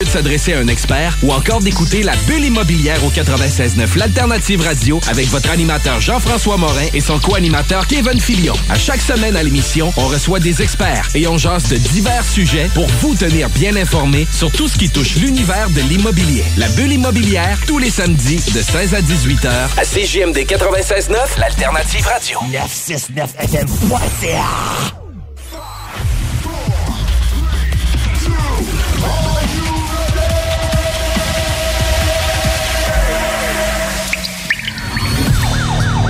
De s'adresser à un expert ou encore d'écouter la bulle immobilière au 96.9 l'alternative radio avec votre animateur Jean-François Morin et son co-animateur Kevin Filion. À chaque semaine à l'émission, on reçoit des experts et on jase de divers sujets pour vous tenir bien informé sur tout ce qui touche l'univers de l'immobilier. La bulle immobilière tous les samedis de 16 à 18 heures à CJMD 96.9 l'alternative radio. 969fm.ca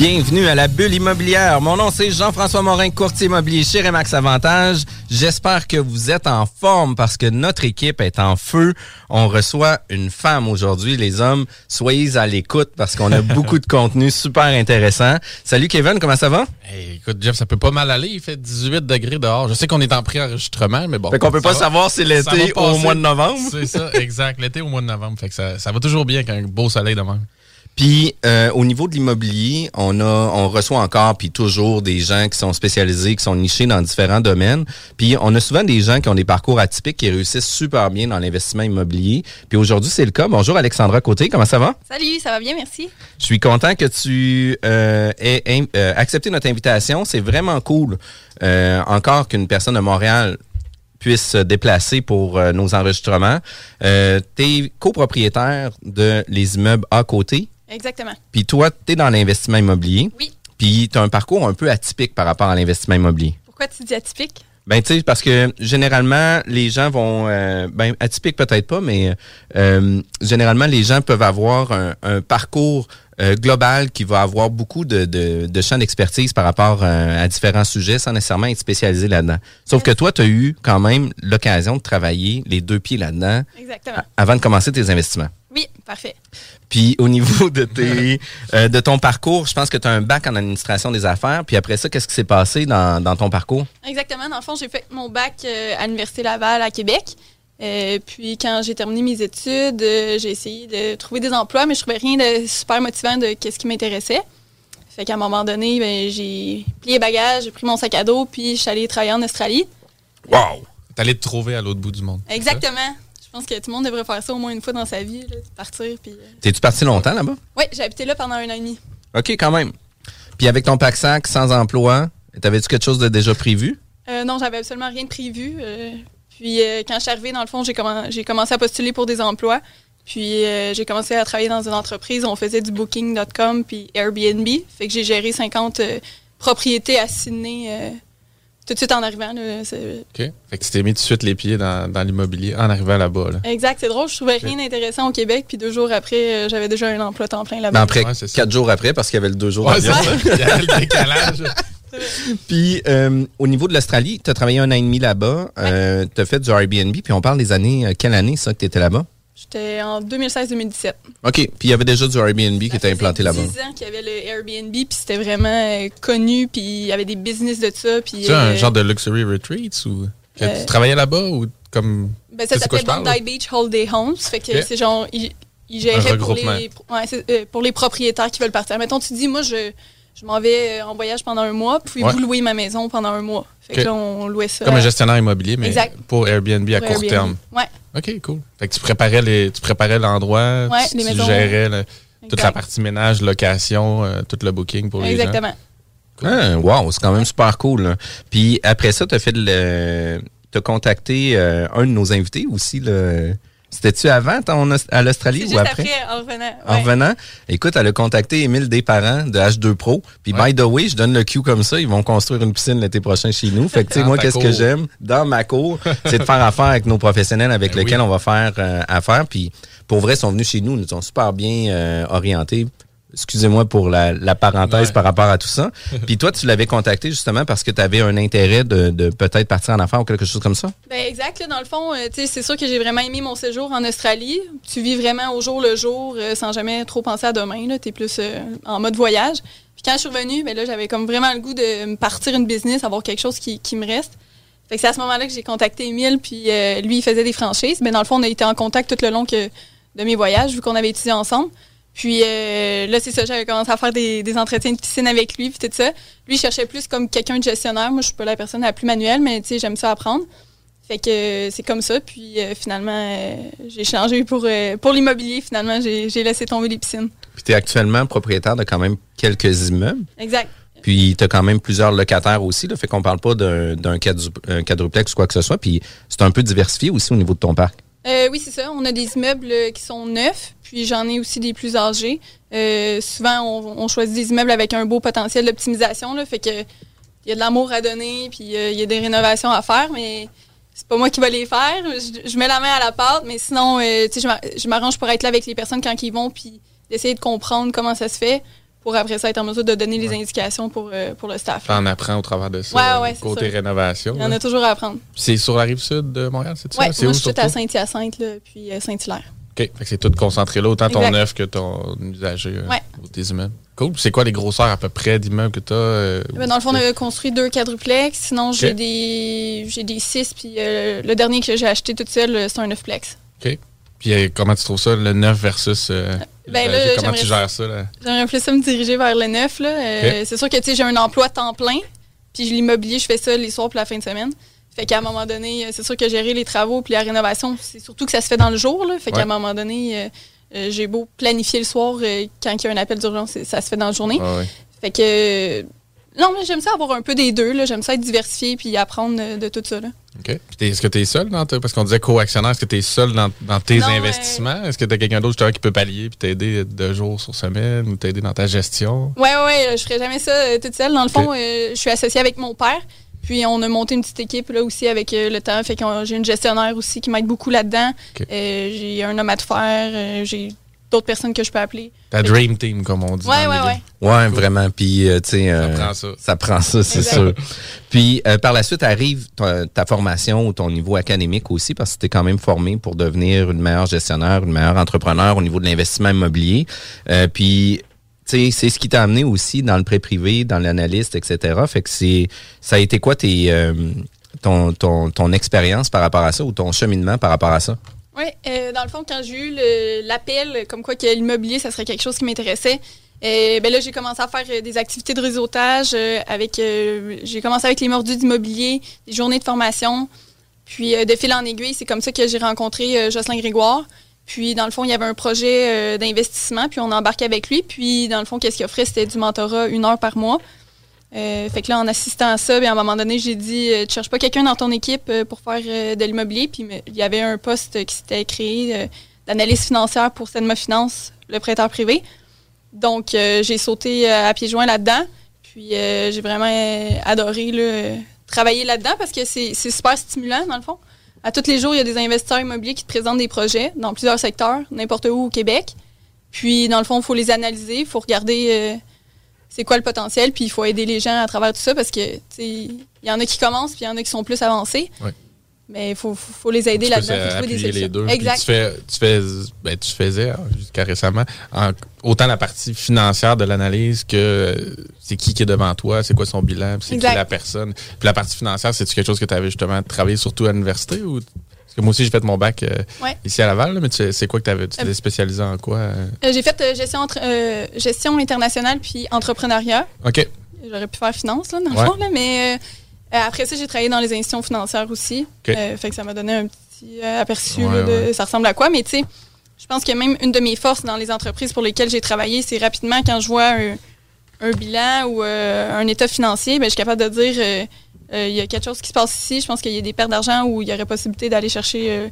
Bienvenue à la bulle immobilière. Mon nom c'est Jean-François Morin, courtier immobilier chez Remax Avantage. J'espère que vous êtes en forme parce que notre équipe est en feu. On reçoit une femme aujourd'hui. Les hommes, soyez à l'écoute parce qu'on a beaucoup de contenu super intéressant. Salut Kevin, comment ça va? Hey, écoute, Jeff, ça peut pas mal aller. Il fait 18 degrés dehors. Je sais qu'on est en pré-enregistrement, mais bon. Fait qu'on peut pas va- savoir si l'été au mois de novembre. C'est ça, exact. L'été au mois de novembre. Fait que ça, ça va toujours bien avec un beau soleil demain. Puis euh, au niveau de l'immobilier, on a, on reçoit encore puis toujours des gens qui sont spécialisés, qui sont nichés dans différents domaines. Puis on a souvent des gens qui ont des parcours atypiques qui réussissent super bien dans l'investissement immobilier. Puis aujourd'hui c'est le cas. Bonjour Alexandra Côté, comment ça va? Salut, ça va bien, merci. Je suis content que tu euh, aies euh, accepté notre invitation. C'est vraiment cool. euh, encore qu'une personne de Montréal puisse se déplacer pour euh, nos enregistrements. Euh, tu es copropriétaire de les immeubles à côté. Exactement. Puis toi, tu es dans l'investissement immobilier. Oui. Puis tu as un parcours un peu atypique par rapport à l'investissement immobilier. Pourquoi tu dis atypique? Ben, tu sais, parce que généralement, les gens vont. euh, ben, atypique peut-être pas, mais euh, généralement, les gens peuvent avoir un, un parcours euh, global qui va avoir beaucoup de, de, de champs d'expertise par rapport euh, à différents sujets sans nécessairement être spécialisé là-dedans. Sauf que toi, tu as eu quand même l'occasion de travailler les deux pieds là-dedans Exactement. avant de commencer tes investissements. Oui, parfait. Puis au niveau de tes euh, de ton parcours, je pense que tu as un bac en administration des affaires. Puis après ça, qu'est-ce qui s'est passé dans, dans ton parcours? Exactement. Dans le fond, j'ai fait mon bac euh, à l'Université Laval à Québec. Euh, puis quand j'ai terminé mes études, euh, j'ai essayé de trouver des emplois, mais je trouvais rien de super motivant de qu'est-ce qui m'intéressait. Fait qu'à un moment donné, ben, j'ai plié bagages, j'ai pris mon sac à dos, puis je suis allée travailler en Australie. Wow! T'allais te trouver à l'autre bout du monde. Exactement. Je pense que tout le monde devrait faire ça au moins une fois dans sa vie, là, partir. Puis, euh, T'es-tu parti longtemps là-bas? Oui, j'ai habité là pendant un an et demi. OK, quand même. Puis avec ton pack sac, sans emploi, t'avais-tu quelque chose de déjà prévu? Euh, non, j'avais absolument rien de prévu. euh, puis euh, quand je suis arrivée, dans le fond, j'ai commen- j'ai commencé à postuler pour des emplois. Puis euh, j'ai commencé à travailler dans une entreprise. On faisait du booking.com puis Airbnb. Fait que j'ai géré 50 euh, propriétés à Sydney euh, tout de suite en arrivant. là. C'est- OK? Fait que tu t'es mis tout de suite les pieds dans, dans l'immobilier en arrivant là-bas. Là. Exact, c'est drôle. Je trouvais rien d'intéressant au Québec. Puis deux jours après, euh, j'avais déjà un emploi temps plein là-bas. Ben après, Ouais, c'est ça. quatre jours après, parce qu'il y avait le deux jours Ouais, ça. Il y avait le décalage. Puis, euh, au niveau de l'Australie, tu as travaillé un an et demi là-bas. Euh, tu as fait du Airbnb. Puis, on parle des années. euh, quelle année, ça, que tu étais là-bas? J'étais en 2016-2017. OK. Puis, il y avait déjà du Airbnb qui était implanté là-bas. 10 ans qu'il y avait le Airbnb, puis c'était vraiment euh, connu, puis il y avait des business de ça. Puis, Tu un euh, genre de luxury retreats ou que Euh, tu travaillais là-bas ou comme Ben, ça C'est s'appelait Bondi Beach Holiday Homes. Fait que c'est genre, ils, géraient Un pour les, ouais, c'est, euh, pour les propriétaires qui veulent partir. Mettons, tu dis, moi, je, je m'en vais euh, en voyage pendant un mois, puis Ouais. vous louez ma maison pendant un mois. Fait que là, on louait ça. comme un gestionnaire immobilier mais Exact. pour Airbnb à court Airbnb. terme. Ouais, OK, cool. Fait que tu préparais les tu préparais l'endroit, Ouais, tu, les tu maisons. gérais le- toute la partie ménage, location, euh, tout le booking pour les gens. Exactement. Ah, wow, c'est quand même super cool. là. Puis, après ça, tu as fait le. Tu as contacté euh, un de nos invités aussi. là. C'était-tu avant ton, à l'Australie ou juste après? après, en revenant. En revenant, écoute, elle a contacté Émile Desparents de H2 Pro. Puis, Ouais. by the way, je donne le cue comme ça. Ils vont construire une piscine l'été prochain chez nous. Fait que, tu sais, moi, qu'est-ce que j'aime dans ma cour, c'est de faire affaire avec nos professionnels avec Ben lesquels oui. on va faire euh, affaire. Puis, pour vrai, ils sont venus chez nous. Ils nous ont super bien euh, orientés. Excusez-moi pour la, la parenthèse Ouais. par rapport à tout ça. Puis toi, tu l'avais contacté justement parce que tu avais un intérêt de, de peut-être partir en affaires ou quelque chose comme ça? Ben exact. là, dans le fond, euh, tu sais, c'est sûr que j'ai vraiment aimé mon séjour en Australie. Tu vis vraiment au jour le jour, euh, sans jamais trop penser à demain. Tu es plus euh, en mode voyage. Puis quand je suis revenue, ben là, j'avais comme vraiment le goût de me partir une business, avoir quelque chose qui, qui me reste. Fait que c'est à ce moment-là que j'ai contacté Emile, puis euh, lui, il faisait des franchises. Mais dans le fond, on a été en contact tout le long que, de mes voyages, vu qu'on avait étudié ensemble. Puis euh, là, c'est ça, j'avais commencé à faire des, des entretiens de piscine avec lui, puis tout ça. Lui, il cherchait plus comme quelqu'un de gestionnaire. Moi, je suis pas la personne la plus manuelle, mais tu sais, j'aime ça apprendre. Fait que euh, c'est comme ça. Puis euh, finalement, j'ai changé pour, pour l'immobilier. Finalement, j'ai laissé tomber les piscines. Puis tu es actuellement propriétaire de quand même quelques immeubles. Exact. Puis tu as quand même plusieurs locataires aussi. Là, fait qu'on parle pas d'un d'un quadru- un quadruplex ou quoi que ce soit. Puis c'est un peu diversifié aussi au niveau de ton parc. Oui, c'est ça. On a des immeubles qui sont neufs, puis j'en ai aussi des plus âgés. Euh, souvent, on, on choisit des immeubles avec un beau potentiel d'optimisation. là, Fait que il y a de l'amour à donner, puis euh, il y a des rénovations à faire, mais c'est pas moi qui vais les faire. Je, je mets la main à la pâte, mais sinon, euh, tu sais, je m'a- je m'arrange pour être là avec les personnes quand ils vont, puis d'essayer de comprendre comment ça se fait, pour après ça être en mesure de donner les indications pour, euh, pour le staff. T'en apprends au travers de ça. Ouais, ouais, côté ça. rénovation. Il y en a toujours à apprendre. C'est sur la rive sud de Montréal, c'est ça? Ouais, c'est moi, où je suis à Saint-Hyacinthe, puis Saint-Hilaire. OK. Fait que c'est tout concentré là, autant ton neuf que ton usager euh, Ouais. ou tes immeubles. Cool. Puis C'est quoi les grosseurs à peu près d'immeubles que tu as? Ben, dans le fond, on a construit deux quadruplex. Sinon, j'ai Ok. des j'ai des six. Puis euh, le dernier que j'ai acheté toute seule, euh, c'est un neufplex. Puis euh, comment tu trouves ça, le neuf versus euh, Ben, là, Comment tu gères ça? Là? J'aimerais plus ça me diriger vers le neuf. Là. Euh, C'est sûr que tu sais, j'ai un emploi temps plein. Puis l'immobilier, je fais ça les soirs pour la fin de semaine. Fait qu'à un moment donné, euh, c'est sûr que gérer les travaux puis la rénovation, c'est surtout que ça se fait dans le jour. Là. Fait Ouais. qu'à un moment donné, euh, euh, j'ai beau planifier le soir euh, quand il y a un appel d'urgence, ça se fait dans la journée. Ouais, ouais. Fait que. non, mais j'aime ça avoir un peu des deux. J'aime ça être diversifié puis apprendre de tout ça. Là. OK. Est-ce que tu es seul dans ta- Parce qu'on disait co-actionnaire, est-ce que tu es seul dans, dans tes Non, investissements? Est-ce que tu as quelqu'un d'autre qui peut pallier puis t'aider de jours sur semaine ou t'aider dans ta gestion? Ouais, ouais, ouais, je ferais jamais ça toute seule. Dans le fond, euh, je suis associée avec mon père. Puis on a monté une petite équipe là aussi avec euh, le temps. Fait que j'ai une gestionnaire aussi qui m'aide beaucoup là-dedans. Euh, j'ai un homme à tout faire. euh, j'ai d'autres personnes que je peux appeler. Ta dream team, comme on dit. Ouais, ouais, ouais. Ouais, vraiment. Puis, euh, tu sais. Ça euh, prend ça. Ça prend ça, c'est sûr. Puis, euh, par la suite, arrive ta, ta formation ou ton niveau académique aussi, parce que tu es quand même formé pour devenir une meilleure gestionnaire, une meilleure entrepreneur au niveau de l'investissement immobilier. Euh, puis, c'est ce qui t'a amené aussi dans le prêt privé, dans l'analyste, etc. Fait que c'est, ça a été quoi euh, ton, expérience par rapport à ça ou ton cheminement par rapport à ça? Oui, euh, dans le fond, quand j'ai eu l'appel comme quoi que l'immobilier, ça serait quelque chose qui m'intéressait, euh, ben là, j'ai commencé à faire des activités de réseautage avec. j'ai commencé avec les mordus d'immobilier, des journées de formation. Puis de fil en aiguille, c'est comme ça que j'ai rencontré Jocelyn Grégoire. Puis dans le fond, il y avait un projet euh, d'investissement, puis on embarquait avec lui. Puis dans le fond, qu'est-ce qu'il offrait? C'était du mentorat une heure par mois. Euh, fait que là, en assistant à ça, bien, à un moment donné, j'ai dit euh, Tu cherches pas quelqu'un dans ton équipe euh, pour faire de l'immobilier? Puis il y avait un poste qui s'était créé d'analyse financière pour Senma Finance, le prêteur privé. Donc, j'ai sauté à pieds joints là-dedans. Puis j'ai vraiment adoré là, travailler là-dedans parce que c'est super stimulant, dans le fond. À tous les jours, il y a des investisseurs immobiliers qui te présentent des projets dans plusieurs secteurs, n'importe où au Québec. Puis, dans le fond, il faut les analyser, il faut regarder euh, c'est quoi le potentiel, puis il faut aider les gens à travers tout ça parce que il y en a qui commencent, puis il y en a qui sont plus avancés. Mais il faut, faut, les aider là-dedans. trouver des solutions. Les deux. Exact. Tu, fais, tu, fais, ben, tu faisais, hein, jusqu'à récemment, autant la partie financière de l'analyse que euh, c'est qui qui est devant toi, c'est quoi son bilan, c'est qui la personne. Puis la partie financière, c'est-tu quelque chose que tu avais justement travaillé surtout à l'université ou parce que moi aussi, j'ai fait mon bac euh, ici à Laval, mais c'est quoi que tu avais? Tu t'es spécialisé en quoi? j'ai fait gestion, gestion internationale puis entrepreneuriat. OK. J'aurais pu faire finance, là, dans le fond, là, mais euh, après ça, j'ai travaillé dans les institutions financières aussi. Euh, fait que ça m'a donné un petit euh, aperçu de ça ressemble à quoi. Mais tu sais, je pense que même une de mes forces dans les entreprises pour lesquelles j'ai travaillé, c'est rapidement quand je vois un, bilan ou un état financier, ben, je suis capable de dire il y a quelque chose qui se passe ici. Je pense qu'il y a des pertes d'argent où il y aurait possibilité d'aller chercher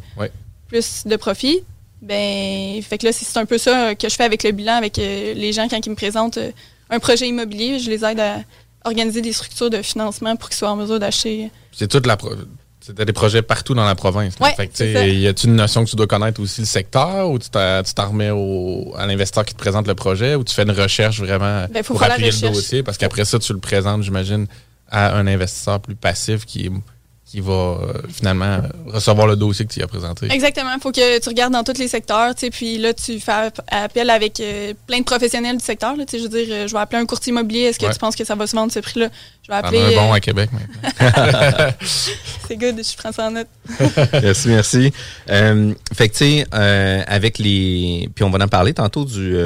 plus de profit. Ben, fait que là, c'est un peu ça que je fais avec le bilan, avec les gens quand ils me présentent un projet immobilier. Je les aide à organiser des structures de financement pour qu'ils soient en mesure d'acheter. C'est toute la c'était des projets partout dans la province. Ouais, y a-t-il une notion que tu dois connaître aussi le secteur ou tu t'en remets à l'investisseur qui te présente le projet ou tu fais une recherche vraiment ben, pour appuyer le dossier? Parce qu'après ça, tu le présentes, j'imagine, à un investisseur plus passif qui est qui va euh, finalement recevoir le dossier que tu as présenté. Exactement. Il faut que tu regardes dans tous les secteurs. Puis là, tu fais appel avec euh, plein de professionnels du secteur. Là, je veux dire, euh, je vais appeler un courtier immobilier. Est-ce que tu penses que ça va se vendre ce prix-là? Je vais appeler. un bon à Québec C'est good, je prends ça en note. merci, merci. fait que, tu sais, avec les. Puis on va en parler tantôt du,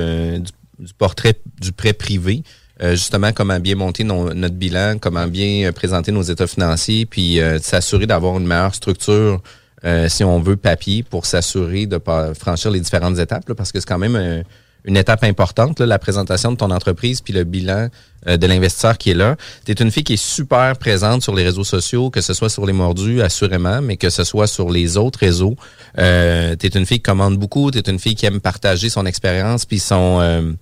du portrait du prêt privé. Euh, justement comment bien monter notre bilan, comment bien euh, présenter nos états financiers, puis euh, s'assurer d'avoir une meilleure structure, si on veut, papier, pour s'assurer de pas franchir les différentes étapes, parce que c'est quand même une étape importante, la présentation de ton entreprise puis le bilan euh, de l'investisseur qui est là. Tu es une fille qui est super présente sur les réseaux sociaux, que ce soit sur les mordus, assurément, mais que ce soit sur les autres réseaux. Euh, tu es une fille qui commande beaucoup, tu es une fille qui aime partager son expérience puis son euh,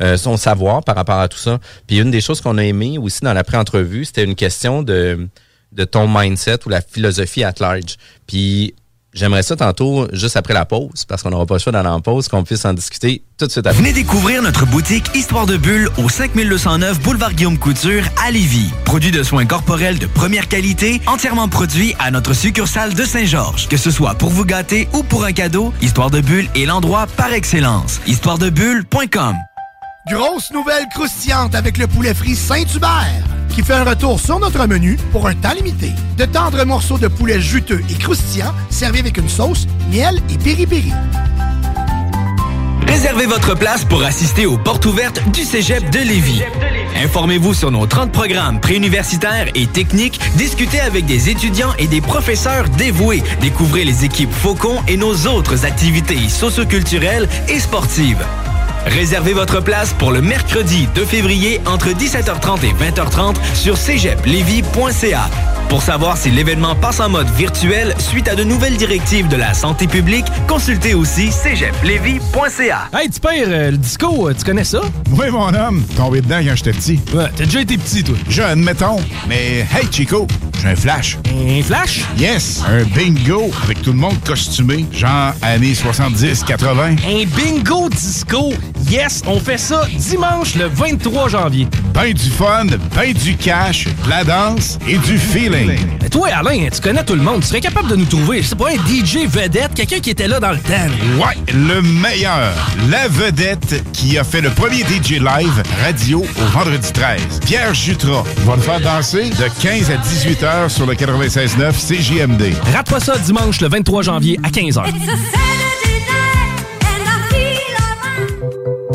euh, son savoir par rapport à tout ça. Puis une des choses qu'on a aimé aussi dans la pré-entrevue, c'était une question de de ton mindset ou la philosophie at large. Puis J'aimerais ça tantôt, juste après la pause, parce qu'on n'aura pas le choix d'aller en pause, qu'on puisse en discuter tout de suite après. Venez découvrir notre boutique Histoire de Bulle au 5209 Boulevard Guillaume Couture à Lévis. Produit de soins corporels de première qualité, entièrement produit à notre succursale de Saint-Georges. Que ce soit pour vous gâter ou pour un cadeau, Histoire de Bulle est l'endroit par excellence. Histoiredebulle.com Grosse nouvelle croustillante avec le poulet frit Saint-Hubert qui fait un retour sur notre menu pour un temps limité. De tendres morceaux de poulet juteux et croustillants servis avec une sauce, miel et piri-piri. Réservez votre place pour assister aux portes ouvertes du Cégep de Lévis. Informez-vous sur nos 30 programmes préuniversitaires et techniques, discutez avec des étudiants et des professeurs dévoués, découvrez les équipes Faucon et nos autres activités socioculturelles et sportives. Réservez votre place pour le mercredi 2 février entre 17h30 et 20h30 sur cégeplevy.ca. Pour savoir si l'événement passe en mode virtuel suite à de nouvelles directives de la santé publique, consultez aussi cégeplevy.ca. Hey, tu pères, euh, le disco, euh, tu connais ça? Oui, mon homme. Tombé dedans quand j'étais petit. Ouais, t'as déjà été petit, toi. Jeune, mettons. Mais hey, Chico, j'ai un flash. Un flash? Yes, un bingo avec tout le monde costumé, genre années 70-80. Un bingo disco? Yes, on fait ça dimanche le 23 janvier. Ben du fun, ben du cash, de la danse et du feeling. Mais toi, Alain, tu connais tout le monde. Tu serais capable de nous trouver, c'est pas un DJ vedette, quelqu'un qui était là dans le temps. Ouais, le meilleur. La vedette qui a fait le premier DJ live radio au vendredi 13. Pierre Jutras va le faire danser de 15 à 18 heures sur le 96.9 CJMD. Rate pas ça dimanche le 23 janvier à 15 h.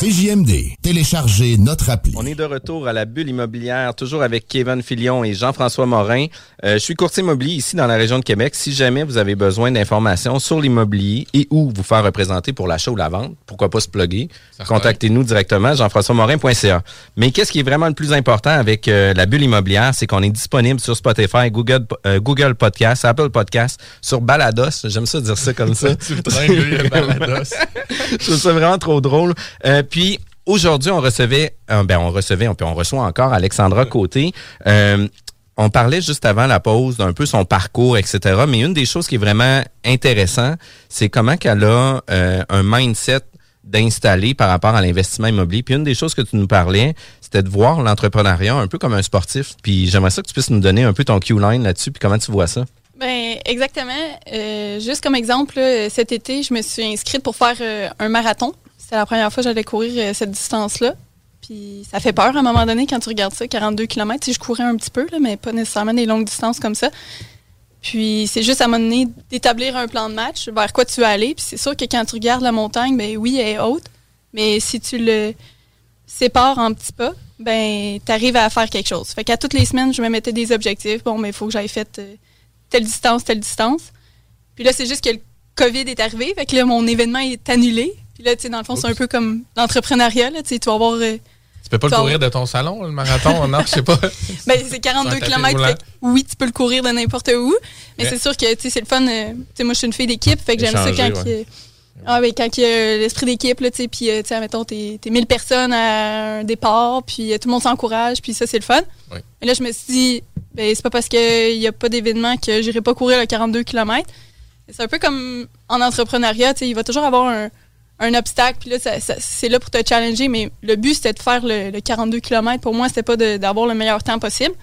CJMD, téléchargez notre appli. On est de retour à la bulle immobilière, toujours avec Kevin Filion et Jean-François Morin. Euh, je suis courtier immobilier ici dans la région de Québec. Si jamais vous avez besoin d'informations sur l'immobilier et où vous faire représenter pour l'achat ou la vente, pourquoi pas se plugger, contactez-nous directement, jean-françois-morin.ca. Mais qu'est-ce qui est vraiment le plus important avec euh, la bulle immobilière, c'est qu'on est disponible sur Spotify, Google, euh, Google Podcast, Apple Podcast, sur Balados. J'aime ça dire ça comme ça. tu le Balados. Je trouve ça vraiment trop drôle. Euh, puis aujourd'hui, on recevait, euh, ben on recevait, on, on reçoit encore Alexandra Côté. Euh, on parlait juste avant la pause d'un peu son parcours, etc. Mais une des choses qui est vraiment intéressant, c'est comment qu'elle a un mindset d'installer par rapport à l'investissement immobilier. Puis une des choses que tu nous parlais, c'était de voir l'entrepreneuriat un peu comme un sportif. Puis j'aimerais ça que tu puisses nous donner un peu ton Q-line là-dessus, puis comment tu vois ça? Ben exactement. juste comme exemple, cet été, je me suis inscrite pour faire un marathon. C'était la première fois que j'allais courir euh, cette distance-là. Puis ça fait peur à un moment donné quand tu regardes ça, 42 km. Si je courais un petit peu, mais pas nécessairement des longues distances comme ça. Puis c'est juste à un moment donné d'établir un plan de match vers quoi tu vas aller. Puis c'est sûr que quand tu regardes la montagne, ben oui, elle est haute. Mais si tu le sépares en petits pas, ben tu arrives à faire quelque chose. Fait qu'à toutes les semaines, je me mettais des objectifs. Bon, mais il faut que j'aille fait euh, telle distance, telle distance. Puis là, c'est juste que le COVID est arrivé. Fait que là, mon événement est annulé. Puis là, tu sais, dans le fond, c'est un peu comme l'entrepreneuriat. Tu sais, tu vas avoir. Euh, tu peux pas le courir de ton salon, le marathon? non, je sais pas. ben, c'est 42 km. Oui, tu peux le courir de n'importe où. Mais c'est sûr que, tu sais, c'est le fun. Euh, tu sais, moi, je suis une fille d'équipe. Fait que j'aime ça quand il y a, ah, ben, quand il y a l'esprit d'équipe, tu sais, puis, euh, tu sais, mettons, t'es 1000 personnes à un départ, puis tout le monde s'encourage, puis ça, c'est le fun. Oui. Et là, je me suis dit, ben, c'est pas parce qu'il n'y a pas d'événement que j'irai pas courir le 42 km. C'est un peu comme en entrepreneuriat, tu sais, il va toujours avoir un un obstacle, puis là, c'est là pour te challenger, mais le but, c'était de faire le, 42 km. Pour moi, c'était pas d'avoir le meilleur temps possible.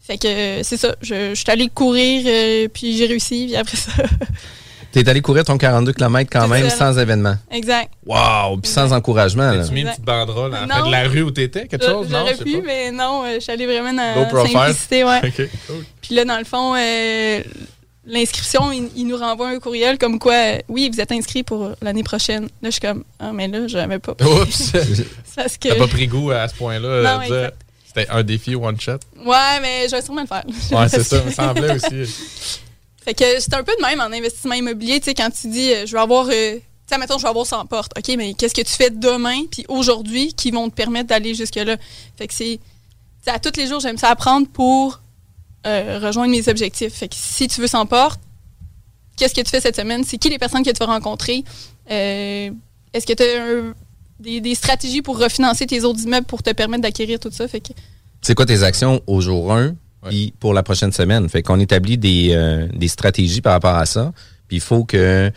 Fait que euh, c'est ça. Je, suis allée courir, euh, puis j'ai réussi, puis après ça. T'es allé courir ton 42 km quand même sans événement. Exact. Wow! Puis sans encouragement. Tu mis une petite banderole en fait de la rue où t'étais, quelque chose? Non, J'aurais pu, mais non, euh, je suis allée vraiment dans la simplicité. Ouais. Puis là, dans le fond, l'inscription, il, nous renvoie un courriel comme quoi, oui, vous êtes inscrit pour l'année prochaine. Là, je suis comme, ah, mais là, j'avais pas. Oups! que... T'as pas pris goût à ce point-là. C'était un défi one shot? Ouais, mais je vais sûrement le faire. Ouais, c'est ça, me semblait aussi. Fait que c'est un peu de même en investissement immobilier, tu sais, quand tu dis, euh, je vais avoir. Euh, tu sais, mettons, je vais avoir 100 portes. OK, mais qu'est-ce que tu fais demain puis aujourd'hui qui vont te permettre d'aller jusque-là? Fait que c'est. À tous les jours, j'aime ça apprendre pour euh, rejoindre mes objectifs. Fait que si tu veux s'en porte, qu'est-ce que tu fais cette semaine? C'est qui les personnes que tu vas rencontrer? Euh, est-ce que tu as des, stratégies pour refinancer tes autres immeubles pour te permettre d'acquérir tout ça? Fait que... C'est quoi tes actions au jour 1 puis pour la prochaine semaine? Fait qu'on établit des, euh, des stratégies par rapport à ça. Puis il faut que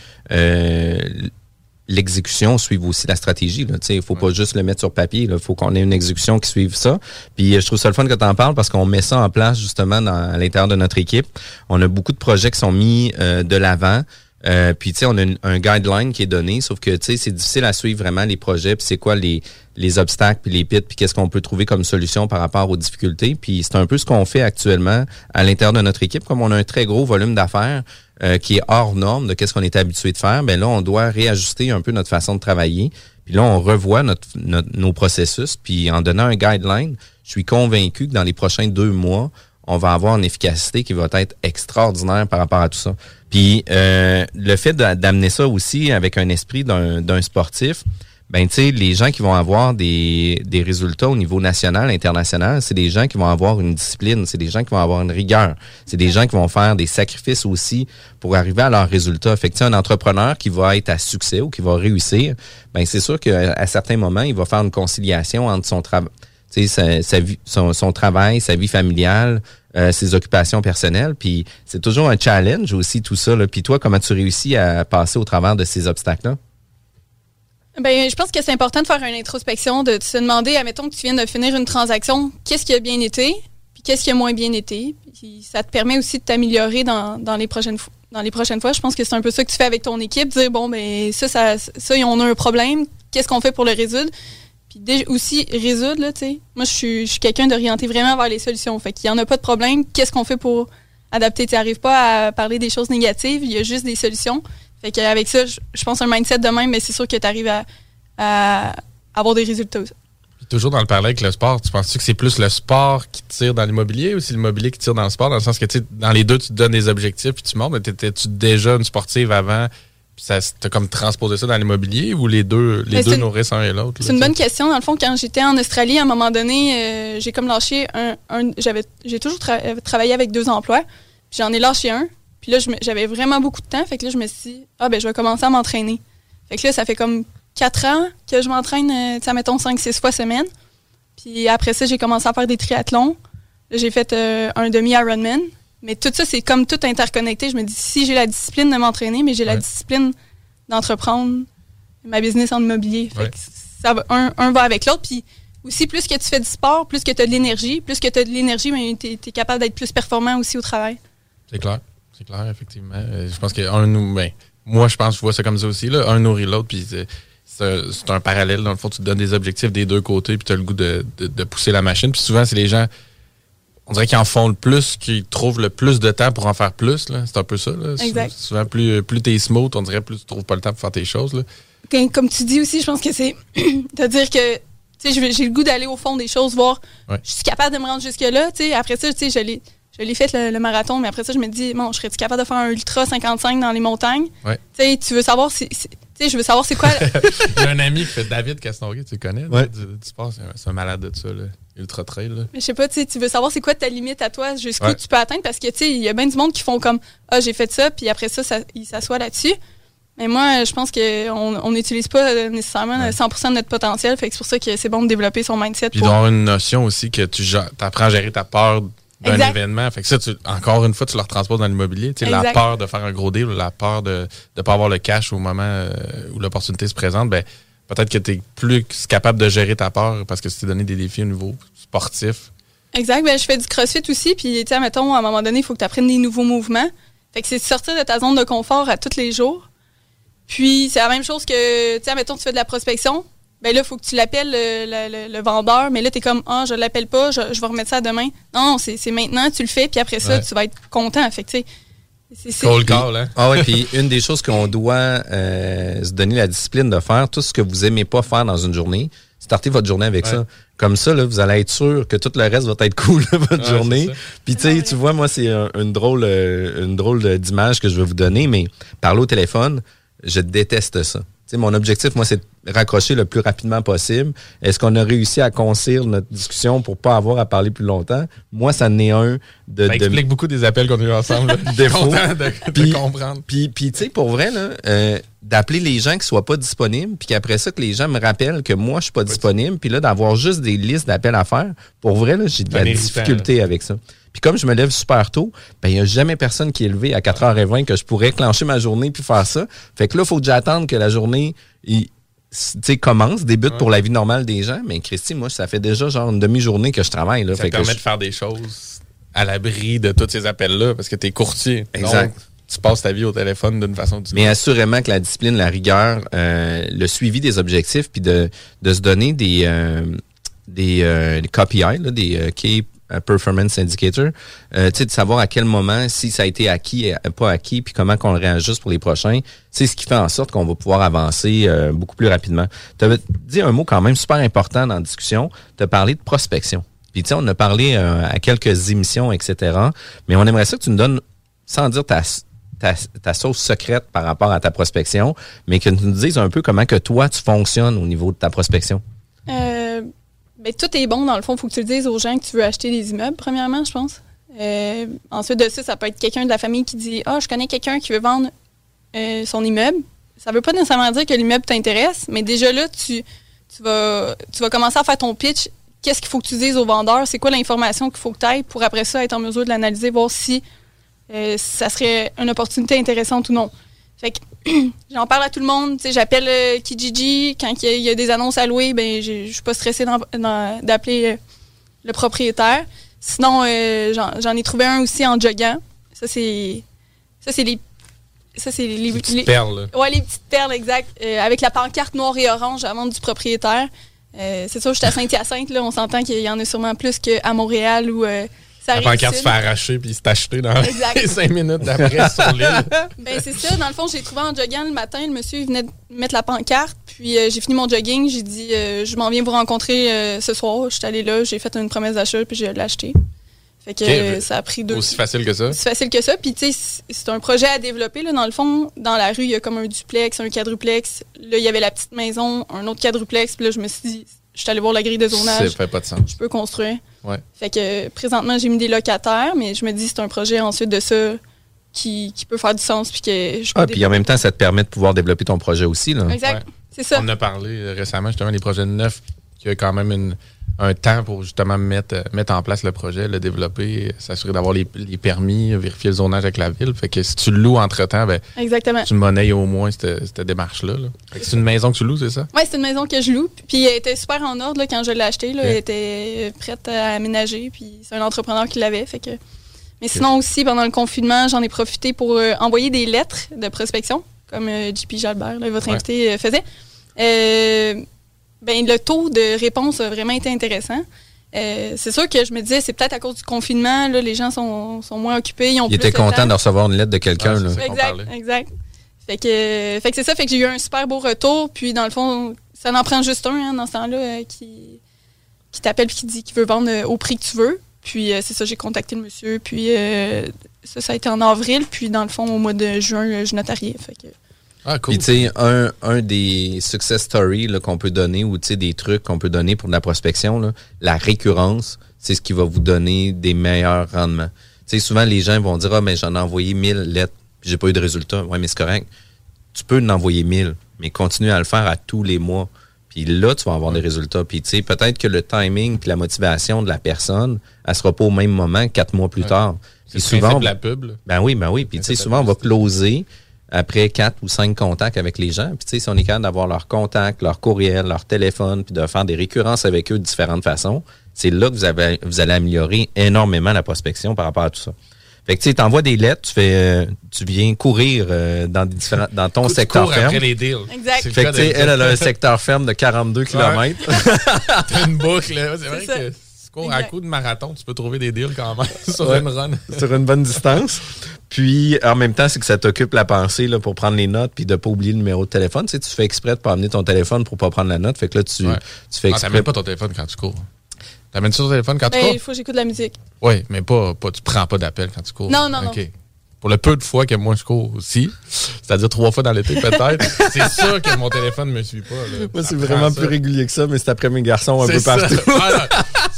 l'exécution suive aussi la stratégie. Il ne faut pas juste le mettre sur papier. Il faut qu'on ait une exécution qui suive ça. Puis euh, je trouve ça le fun que tu en parles parce qu'on met ça en place justement dans, à l'intérieur de notre équipe. On a beaucoup de projets qui sont mis euh, de l'avant. Euh, puis tu sais, on a un guideline qui est donné, sauf que tu sais, c'est difficile à suivre vraiment les projets, puis c'est quoi les, les obstacles, puis les pits, puis qu'est-ce qu'on peut trouver comme solution par rapport aux difficultés. Puis c'est un peu ce qu'on fait actuellement à l'intérieur de notre équipe, comme on a un très gros volume d'affaires. Euh, qui est hors norme de qu'est-ce qu'on est habitué de faire, ben là, on doit réajuster un peu notre façon de travailler. Puis là, on revoit notre, nos processus. Puis en donnant un guideline, je suis convaincu que dans les prochains deux mois, on va avoir une efficacité qui va être extraordinaire par rapport à tout ça. Puis euh, le fait d'amener ça aussi avec un esprit d'un sportif, ben tu sais, les gens qui vont avoir des, des résultats au niveau national, international, c'est des gens qui vont avoir une discipline, c'est des gens qui vont avoir une rigueur, c'est des gens qui vont faire des sacrifices aussi pour arriver à leurs résultats. Fait un entrepreneur qui va être à succès ou qui va réussir, ben c'est sûr qu'à certains moments, il va faire une conciliation entre son travail, sa, son, travail, sa vie familiale, ses occupations personnelles. Puis c'est toujours un challenge aussi tout ça. Puis toi, comment tu réussis à passer au travers de ces obstacles-là? Ben, je pense que c'est important de faire une introspection, de se demander, admettons que tu viens de finir une transaction, qu'est-ce qui a bien été, puis qu'est-ce qui a moins bien été? Puis ça te permet aussi de t'améliorer dans, les prochaines fois. Dans les prochaines fois, je pense que c'est un peu ça que tu fais avec ton équipe, dire bon ben ça, ça, ça, on a un problème, qu'est-ce qu'on fait pour le résoudre? Puis aussi résoudre, là, tu sais. Moi, je suis, quelqu'un d'orienté vraiment vers les solutions. Fait qu'il n'y en a pas de problème, qu'est-ce qu'on fait pour adapter? Tu n'arrives pas à parler des choses négatives, il y a juste des solutions. Fait qu'avec ça, je, pense un mindset de même, mais c'est sûr que tu arrives à, avoir des résultats aussi. toujours dans le parler avec le sport, tu penses-tu que c'est plus le sport qui tire dans l'immobilier ou c'est l'immobilier qui tire dans le sport? Dans le sens que, tu dans les deux, tu te donnes des objectifs puis tu montes, mais étais-tu déjà une sportive avant? puis ça t'as comme transposé ça dans l'immobilier ou les deux les deux nourrissent un et l'autre? C'est une bonne question. Dans le fond, quand j'étais en Australie, à un moment donné, euh, j'ai comme lâché un. j'avais j'ai toujours travaillé avec deux emplois. Puis j'en ai lâché un. Puis là, j'avais vraiment beaucoup de temps. Fait que là, je me suis dit, ah, ben, je vais commencer à m'entraîner. Fait que là, ça fait comme quatre ans que je m'entraîne, euh, tu sais, mettons, cinq, six fois semaine. Puis après ça, j'ai commencé à faire des triathlons. J'ai fait euh, un demi-Ironman. Mais tout ça, c'est comme tout interconnecté. Je me dis, si j'ai la discipline de m'entraîner, mais j'ai la discipline d'entreprendre ma business en immobilier. Fait que ça va, un, va avec l'autre. Puis aussi, plus que tu fais du sport, plus que tu as de l'énergie. Plus que tu as de l'énergie, ben, tu es, capable d'être plus performant aussi au travail. C'est clair. C'est clair, effectivement. Euh, je pense qu'un nous. Ben, moi, je pense je vois ça comme ça aussi. Là. Un nourrit l'autre, puis c'est un parallèle. Dans le fond, tu te donnes des objectifs des deux côtés, puis tu as le goût de, pousser la machine. Puis souvent, c'est les gens. On dirait qu'ils en font le plus, qu'ils trouvent le plus de temps pour en faire plus. C'est un peu ça. Là. Exact. Souvent, plus, plus tu es smooth, on dirait plus tu trouves pas le temps pour faire tes choses. Là. Comme tu dis aussi, je pense que c'est de dire que j'ai le goût d'aller au fond des choses, voir je suis capable de me rendre jusque-là. Après ça, je l'ai je l'ai fait le, marathon, mais après ça, je me dis, bon, je serais-tu capable de faire un ultra 55 dans les montagnes? Ouais. Tu sais, tu veux savoir si. Tu sais, je veux savoir c'est quoi. A un ami qui fait David Castonguay, tu le connais? Ouais. Tu, penses, c'est un malade de ça, là. Ultra trail. Là. Je sais pas, tu veux savoir c'est quoi ta limite à toi, jusqu'où tu peux atteindre, parce que, tu sais, il y a bien du monde qui font comme, ah, j'ai fait ça, puis après ça, ça ils s'assoient là-dessus. Mais moi, je pense qu'on n'utilise pas nécessairement 100% de notre potentiel. Fait que c'est pour ça que c'est bon de développer son mindset. Puis d'avoir une notion aussi que tu apprends à gérer ta peur d'un événement. Fait que ça, encore une fois, tu le transposes dans l'immobilier. La peur de faire un gros deal, la peur de ne pas avoir le cash au moment euh, où l'opportunité se présente, ben, peut-être que tu es plus capable de gérer ta peur parce que tu t'es donné des défis au niveau sportif. Exact. Ben, je fais du crossfit aussi. Puis, tu sais, mettons, à un moment donné, il faut que tu apprennes des nouveaux mouvements. Fait que c'est sortir de ta zone de confort à tous les jours. Puis, c'est la même chose que, tu sais, mettons, tu fais de la prospection ben là, il faut que tu l'appelles le, vendeur, mais là, tu es comme, ah, je l'appelle pas, je, vais remettre ça demain. Non, c'est maintenant, tu le fais, puis après ça, tu vas être content. Fait que, c'est Cold call, hein? Ah oui, puis une des choses qu'on doit euh, se donner la discipline de faire, tout ce que vous aimez pas faire dans une journée, startez votre journée avec ça. Comme ça, là, vous allez être sûr que tout le reste va être cool votre journée. Puis tu sais, tu vois, moi, c'est une drôle, euh, une drôle d'image que je vais vous donner, mais parler au téléphone, je déteste ça mon objectif, moi, c'est de raccrocher le plus rapidement possible. Est-ce qu'on a réussi à concire notre discussion pour pas avoir à parler plus longtemps? Moi, ça n'est un de... Ça explique beaucoup des appels qu'on a eu ensemble. Des content de, comprendre. Puis, puis tu sais, pour vrai, là, euh, d'appeler les gens qui soient pas disponibles, puis qu'après ça, que les gens me rappellent que moi, je suis pas disponible, puis là, d'avoir juste des listes d'appels à faire, pour vrai, là, j'ai de la difficulté avec ça. Puis comme je me lève super tôt, ben il n'y a jamais personne qui est levé à 4h20 que je pourrais clencher ma journée puis faire ça. Fait que là, il faut que j'attende que la journée il, commence, débute pour la vie normale des gens. Mais Christy, moi, ça fait déjà genre une demi-journée que je travaille. Là, ça permet de faire des choses à l'abri de tous ces appels-là parce que tu es courtier. Exact. tu passes ta vie au téléphone d'une façon ou Mais assurément que la discipline, la rigueur, euh, le suivi des objectifs, puis de, de se donner des, euh, des, euh, KPI, des Key performance indicator, euh, de savoir à quel moment, si ça a été acquis, et pas acquis, puis comment qu'on le réajuste pour les prochains, c'est ce qui fait en sorte qu'on va pouvoir avancer euh, beaucoup plus rapidement. Tu avais dit un mot quand même super important dans la discussion, tu as parlé de prospection. Puis tu sais, on a parlé euh, à quelques émissions, etc. Mais on aimerait ça que tu nous donnes, sans dire ta, ta, sauce secrète par rapport à ta prospection, mais que tu nous dises un peu comment que toi, tu fonctionnes au niveau de ta prospection. Euh tout est bon, dans le fond. Il faut que tu le dises aux gens que tu veux acheter des immeubles, premièrement, je pense. Euh, ensuite de ça, ça peut être quelqu'un de la famille qui dit Ah, je connais quelqu'un qui veut vendre euh, son immeuble. Ça ne veut pas nécessairement dire que l'immeuble t'intéresse, mais déjà là, tu, vas, commencer à faire ton pitch. qu'est-ce qu'il faut que tu dises au vendeur, c'est quoi l'information qu'il faut que tu ailles pour après ça être en mesure de l'analyser, voir si euh, ça serait une opportunité intéressante ou non. Fait que j'en parle à tout le monde. J'appelle euh, Kijiji. Quand il y, a des annonces à louer, ben, je suis pas stressée d'appeler euh, le propriétaire. Sinon, j'en ai trouvé un aussi en joguant. Ça, c'est. Ça, c'est les. Ça, c'est les, petites perles. Ouais, les petites perles, exact. avec la pancarte noire et orange à vendre du propriétaire. c'est sûr, j'étais à Saint-Hyacinthe, là. On s'entend qu'il y en a sûrement plus qu'à Montréal ou la pancarte se fait arracher puis s'est acheté dans les cinq minutes d'après sur l'île. Ben, c'est ça. Dans le fond, j'ai trouvé en jogging le matin. Le monsieur il venait de mettre la pancarte. Puis euh, j'ai fini mon jogging. J'ai dit, euh, je m'en viens vous rencontrer euh, ce soir. Je suis allée là. J'ai fait une promesse d'achat puis j'ai acheté. Fait que ça a pris deux. Aussi facile que ça? Aussi facile que ça. Puis, tu sais, c'est un projet à développer. Là, dans le fond, dans la rue, il y a comme un duplex, un quadruplex. Là, il y avait la petite maison, un autre quadruplex. Puis là, je me suis dit, je suis allée voir la grille de zonage. Ça fait pas de sens. Je peux construire. Fait que présentement, j'ai mis des locataires, mais je me dis c'est un projet ensuite de ça qui, peut faire du sens. Puis que je ah, puis en même temps, ça te permet de pouvoir développer ton projet aussi. Là. Exact. C'est ça. On a parlé euh, récemment justement des projets neufs qui a quand même une, un temps pour justement mettre, mettre en place le projet, le développer, s'assurer d'avoir les, permis, vérifier le zonage avec la ville. Fait que si tu le loues entre-temps, ben, Exactement. tu monnaies au moins cette, démarche-là. C'est une maison que tu loues, c'est ça? Oui, c'est une maison que je loue. Puis elle était super en ordre quand je l'ai achetée. Elle était prête à aménager. Puis c'est un entrepreneur qui l'avait. Fait que... Mais sinon aussi, pendant le confinement, j'en ai profité pour euh, envoyer des lettres de prospection, comme euh, JP Jalbert, votre invité, euh, faisait. Ben, le taux de réponse a vraiment été intéressant. Euh, c'est sûr que je me disais, c'est peut-être à cause du confinement, là, les gens sont, moins occupés. Ils ont Il était content de recevoir une lettre de quelqu'un. exact, exact. Fait que, fait que c'est ça, fait que j'ai eu un super beau retour. Puis dans le fond, ça n'en prend juste un hein, dans ce temps-là euh, qui, qui t'appelle et qui dit qu'il veut vendre euh, au prix que tu veux. Puis c'est ça, j'ai contacté le monsieur. Puis ça, ça a été en avril. Puis dans le fond, au mois de juin, je notariais. Fait que, ah, cool. Puis, tu sais, un, un, des success stories qu'on peut donner ou des trucs qu'on peut donner pour de la prospection, là, la récurrence, c'est ce qui va vous donner des meilleurs rendements. Tu sais, souvent, les gens vont dire Ah, mais j'en ai envoyé 1000 lettres, puis j'ai pas eu de résultat. Ouais, mais c'est correct. Tu peux en envoyer 1000, mais continue à le faire à tous les mois. Puis là, tu vas avoir des résultats. Puis, tu sais, peut-être que le timing puis la motivation de la personne, elle sera pas au même moment quatre mois plus tard. C'est souvent. la pub. Ben oui, ben oui. Puis, tu sais, souvent, on va closer après quatre ou cinq contacts avec les gens. Puis, tu sais, si on est capable d'avoir leur contact, leur courriel, leur téléphone, puis de faire des récurrences avec eux de différentes façons, c'est là que vous, avez, vous allez améliorer énormément la prospection par rapport à tout ça. Fait que tu envoies des lettres, tu fais, euh, tu viens courir euh, dans des différents, dans ton secteur ferme. Après les deals. Exact. Fait que tu sais, elle, a un secteur ferme de 42 km. T'as une boucle, là. C'est vrai que à coup de marathon, tu peux trouver des deals quand même sur une run. sur une bonne distance. Puis, en même temps, c'est que ça t'occupe la pensée là, pour prendre les notes puis de ne pas oublier le numéro de téléphone. Tu, sais, tu fais exprès de pas amener ton téléphone pour pas prendre la note. Fait que là, tu, tu fais ah, exprès. Ah, pas ton téléphone quand tu cours. T'amènes-tu ton téléphone quand tu ben, cours? Il faut que j'écoute de la musique. Oui, mais pas, pas tu prends pas d'appel quand tu cours. Non, non, non pour le peu de fois que moi je cours aussi, c'est-à-dire trois fois dans l'été peut-être, c'est sûr que mon téléphone ne me suit pas. Moi, c'est vraiment plus régulier que ça, mais c'est après mes garçons un peu partout.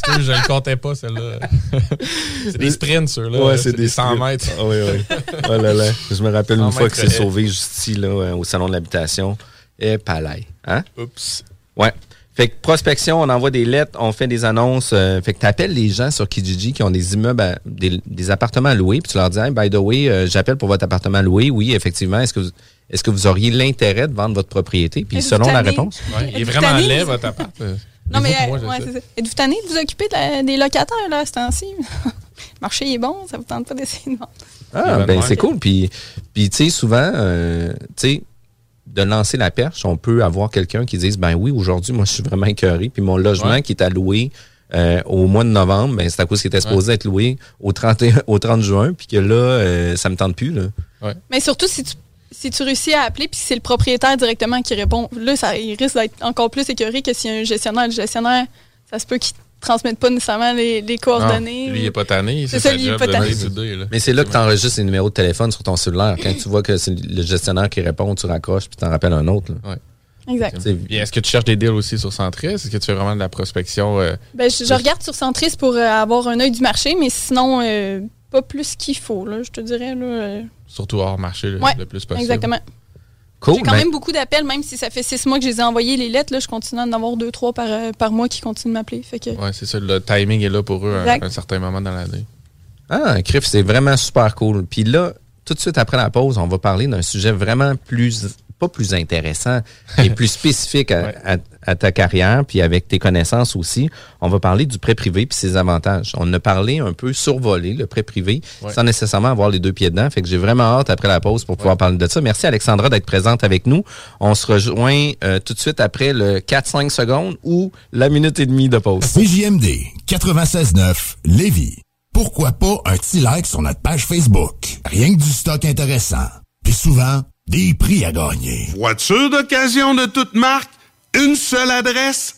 Que je ne comptais pas, celle-là. c'est des sprints, ceux-là. Ouais, c'est des, 100 mètres. Ah, oui, oui. Oh là là. Je me rappelle une fois que c'est sauvé juste ici, là, au salon de l'habitation. Et palais. Hein? Oups. Ouais. Fait que prospection, on envoie des lettres, on fait des annonces. Euh, fait que tu appelles les gens sur Kijiji qui ont des immeubles, des, appartements à louer, puis tu leur dis, by the way, euh, j'appelle pour votre appartement loué. Oui, effectivement. Est-ce que vous, est-ce que vous auriez l'intérêt de vendre votre propriété? Puis selon la réponse. Ouais, il est vraiment laid, votre appart. Euh, non, mais ouais, c'est ça. Êtes-vous tanné de vous occuper des locataires, là, à ce temps-ci? le marché est bon, ça vous tente pas d'essayer de vendre? Ah, ben c'est cool. Puis, puis tu sais, souvent, tu sais, de lancer la perche, on peut avoir quelqu'un qui dise ben oui, aujourd'hui, moi, je suis vraiment écœuré, puis mon logement qui est alloué euh, au mois de novembre, ben, c'est à cause qu'il était supposé être loué au 30, au 30 juin, puis que là, euh, ça me tente plus. Là. Mais surtout, si tu, si tu réussis à appeler, puis c'est le propriétaire directement qui répond, là, ça, il risque d'être encore plus écœuré que si un gestionnaire, le gestionnaire, ça se peut qu'il transmettent pas nécessairement les, coordonnées. lui, il n'est pas tanné. C'est ça, lui, il n'est pas tanné. Mais c'est là que tu enregistres les numéros de téléphone sur ton cellulaire. Quand tu vois que c'est le gestionnaire qui répond, tu raccroches puis tu en rappelles un autre. Exact. Est-ce que tu cherches des deals aussi sur Centris? Est-ce que tu fais vraiment de la prospection? Euh, ben, je, regarde sur Centris pour euh, avoir un œil du marché, mais sinon, euh, pas plus qu'il faut, là, je te dirais. Là, Surtout hors marché le, plus possible. Exactement. Cool. J'ai quand ben même beaucoup d'appels, même si ça fait six mois que je les ai envoyés, les lettres. Là, je continue à en avoir deux, trois par, euh, par mois qui continuent de m'appeler. Que... Oui, c'est ça. Le timing est là pour eux à un certain moment dans l'année. Ah, Criff, c'est vraiment super cool. Puis là, tout de suite après la pause, on va parler d'un sujet vraiment plus pas plus intéressant et plus spécifique à, ta carrière, puis avec tes connaissances aussi. On va parler du prêt privé puis ses avantages. On a parlé un peu survolé, le prêt privé, sans nécessairement avoir les deux pieds dedans. Fait que j'ai vraiment hâte après la pause pour pouvoir parler de ça. Merci Alexandra d'être présente avec nous. On se rejoint euh, tout de suite après le 4-5 secondes ou la minute et demie de pause. CJMD 96.9 Lévis. Pourquoi pas un petit like sur notre page Facebook? Rien que du stock intéressant. Puis souvent, des prix à gagner. Voiture d'occasion de toute marque, une seule adresse,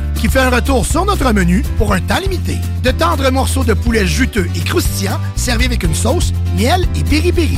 qui fait un retour sur notre menu pour un temps limité. De tendres morceaux de poulet juteux et croustillants servis avec une sauce, miel et piri-piri.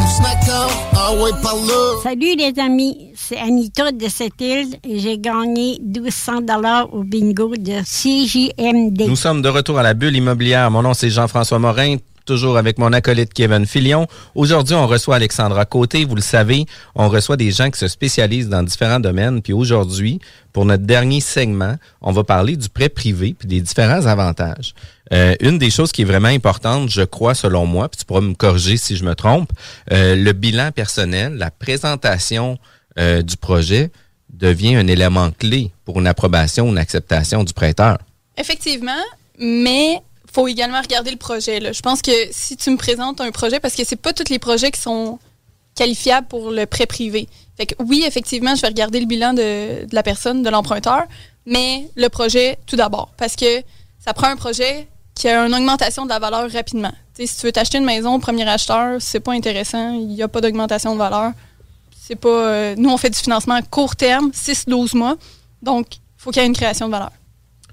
Salut les amis, c'est Anita de cette île et j'ai gagné 1200 dollars au bingo de CJMD. Nous sommes de retour à la bulle immobilière. Mon nom c'est Jean-François Morin toujours avec mon acolyte Kevin Filion. Aujourd'hui, on reçoit Alexandra Côté. Vous le savez, on reçoit des gens qui se spécialisent dans différents domaines. Puis aujourd'hui, pour notre dernier segment, on va parler du prêt privé puis des différents avantages. Euh, une des choses qui est vraiment importante, je crois, selon moi, puis tu pourras me corriger si je me trompe, euh, le bilan personnel, la présentation euh, du projet devient un élément clé pour une approbation ou une acceptation du prêteur. Effectivement, mais faut également regarder le projet. Là. Je pense que si tu me présentes un projet, parce que c'est pas tous les projets qui sont qualifiables pour le prêt privé. Fait que oui, effectivement, je vais regarder le bilan de, la personne, de l'emprunteur, mais le projet tout d'abord. Parce que ça prend un projet qui a une augmentation de la valeur rapidement. si tu veux t'acheter une maison, premier acheteur, c'est pas intéressant, il n'y a pas d'augmentation de valeur. C'est pas. Euh, nous, on fait du financement à court terme, 6-12 mois. Donc, il faut qu'il y ait une création de valeur.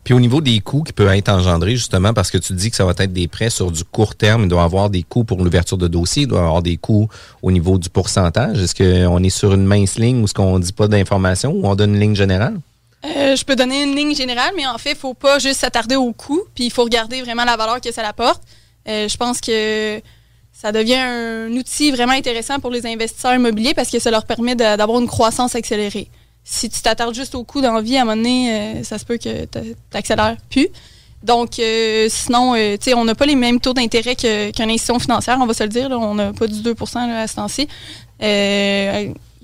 Puis au niveau des coûts qui peuvent être engendrés, justement, parce que tu dis que ça va être des prêts sur du court terme, il doit y avoir des coûts pour l'ouverture de dossier, il doit y avoir des coûts au niveau du pourcentage. Est-ce qu'on est sur une mince ligne ou est-ce qu'on ne dit pas d'informations ou on donne une ligne générale? Euh, je peux donner une ligne générale, mais en fait, il ne faut pas juste s'attarder au coût, puis il faut regarder vraiment la valeur que ça apporte. Euh, je pense que ça devient un outil vraiment intéressant pour les investisseurs immobiliers parce que ça leur permet d'avoir une croissance accélérée si tu t'attardes juste au coût d'envie, à un moment donné, euh, ça se peut que tu n'accélères plus. Donc, euh, sinon, euh, tu sais, on n'a pas les mêmes taux d'intérêt qu'une institution financière, on va se le dire. on n'a pas du 2% à ce temps-ci.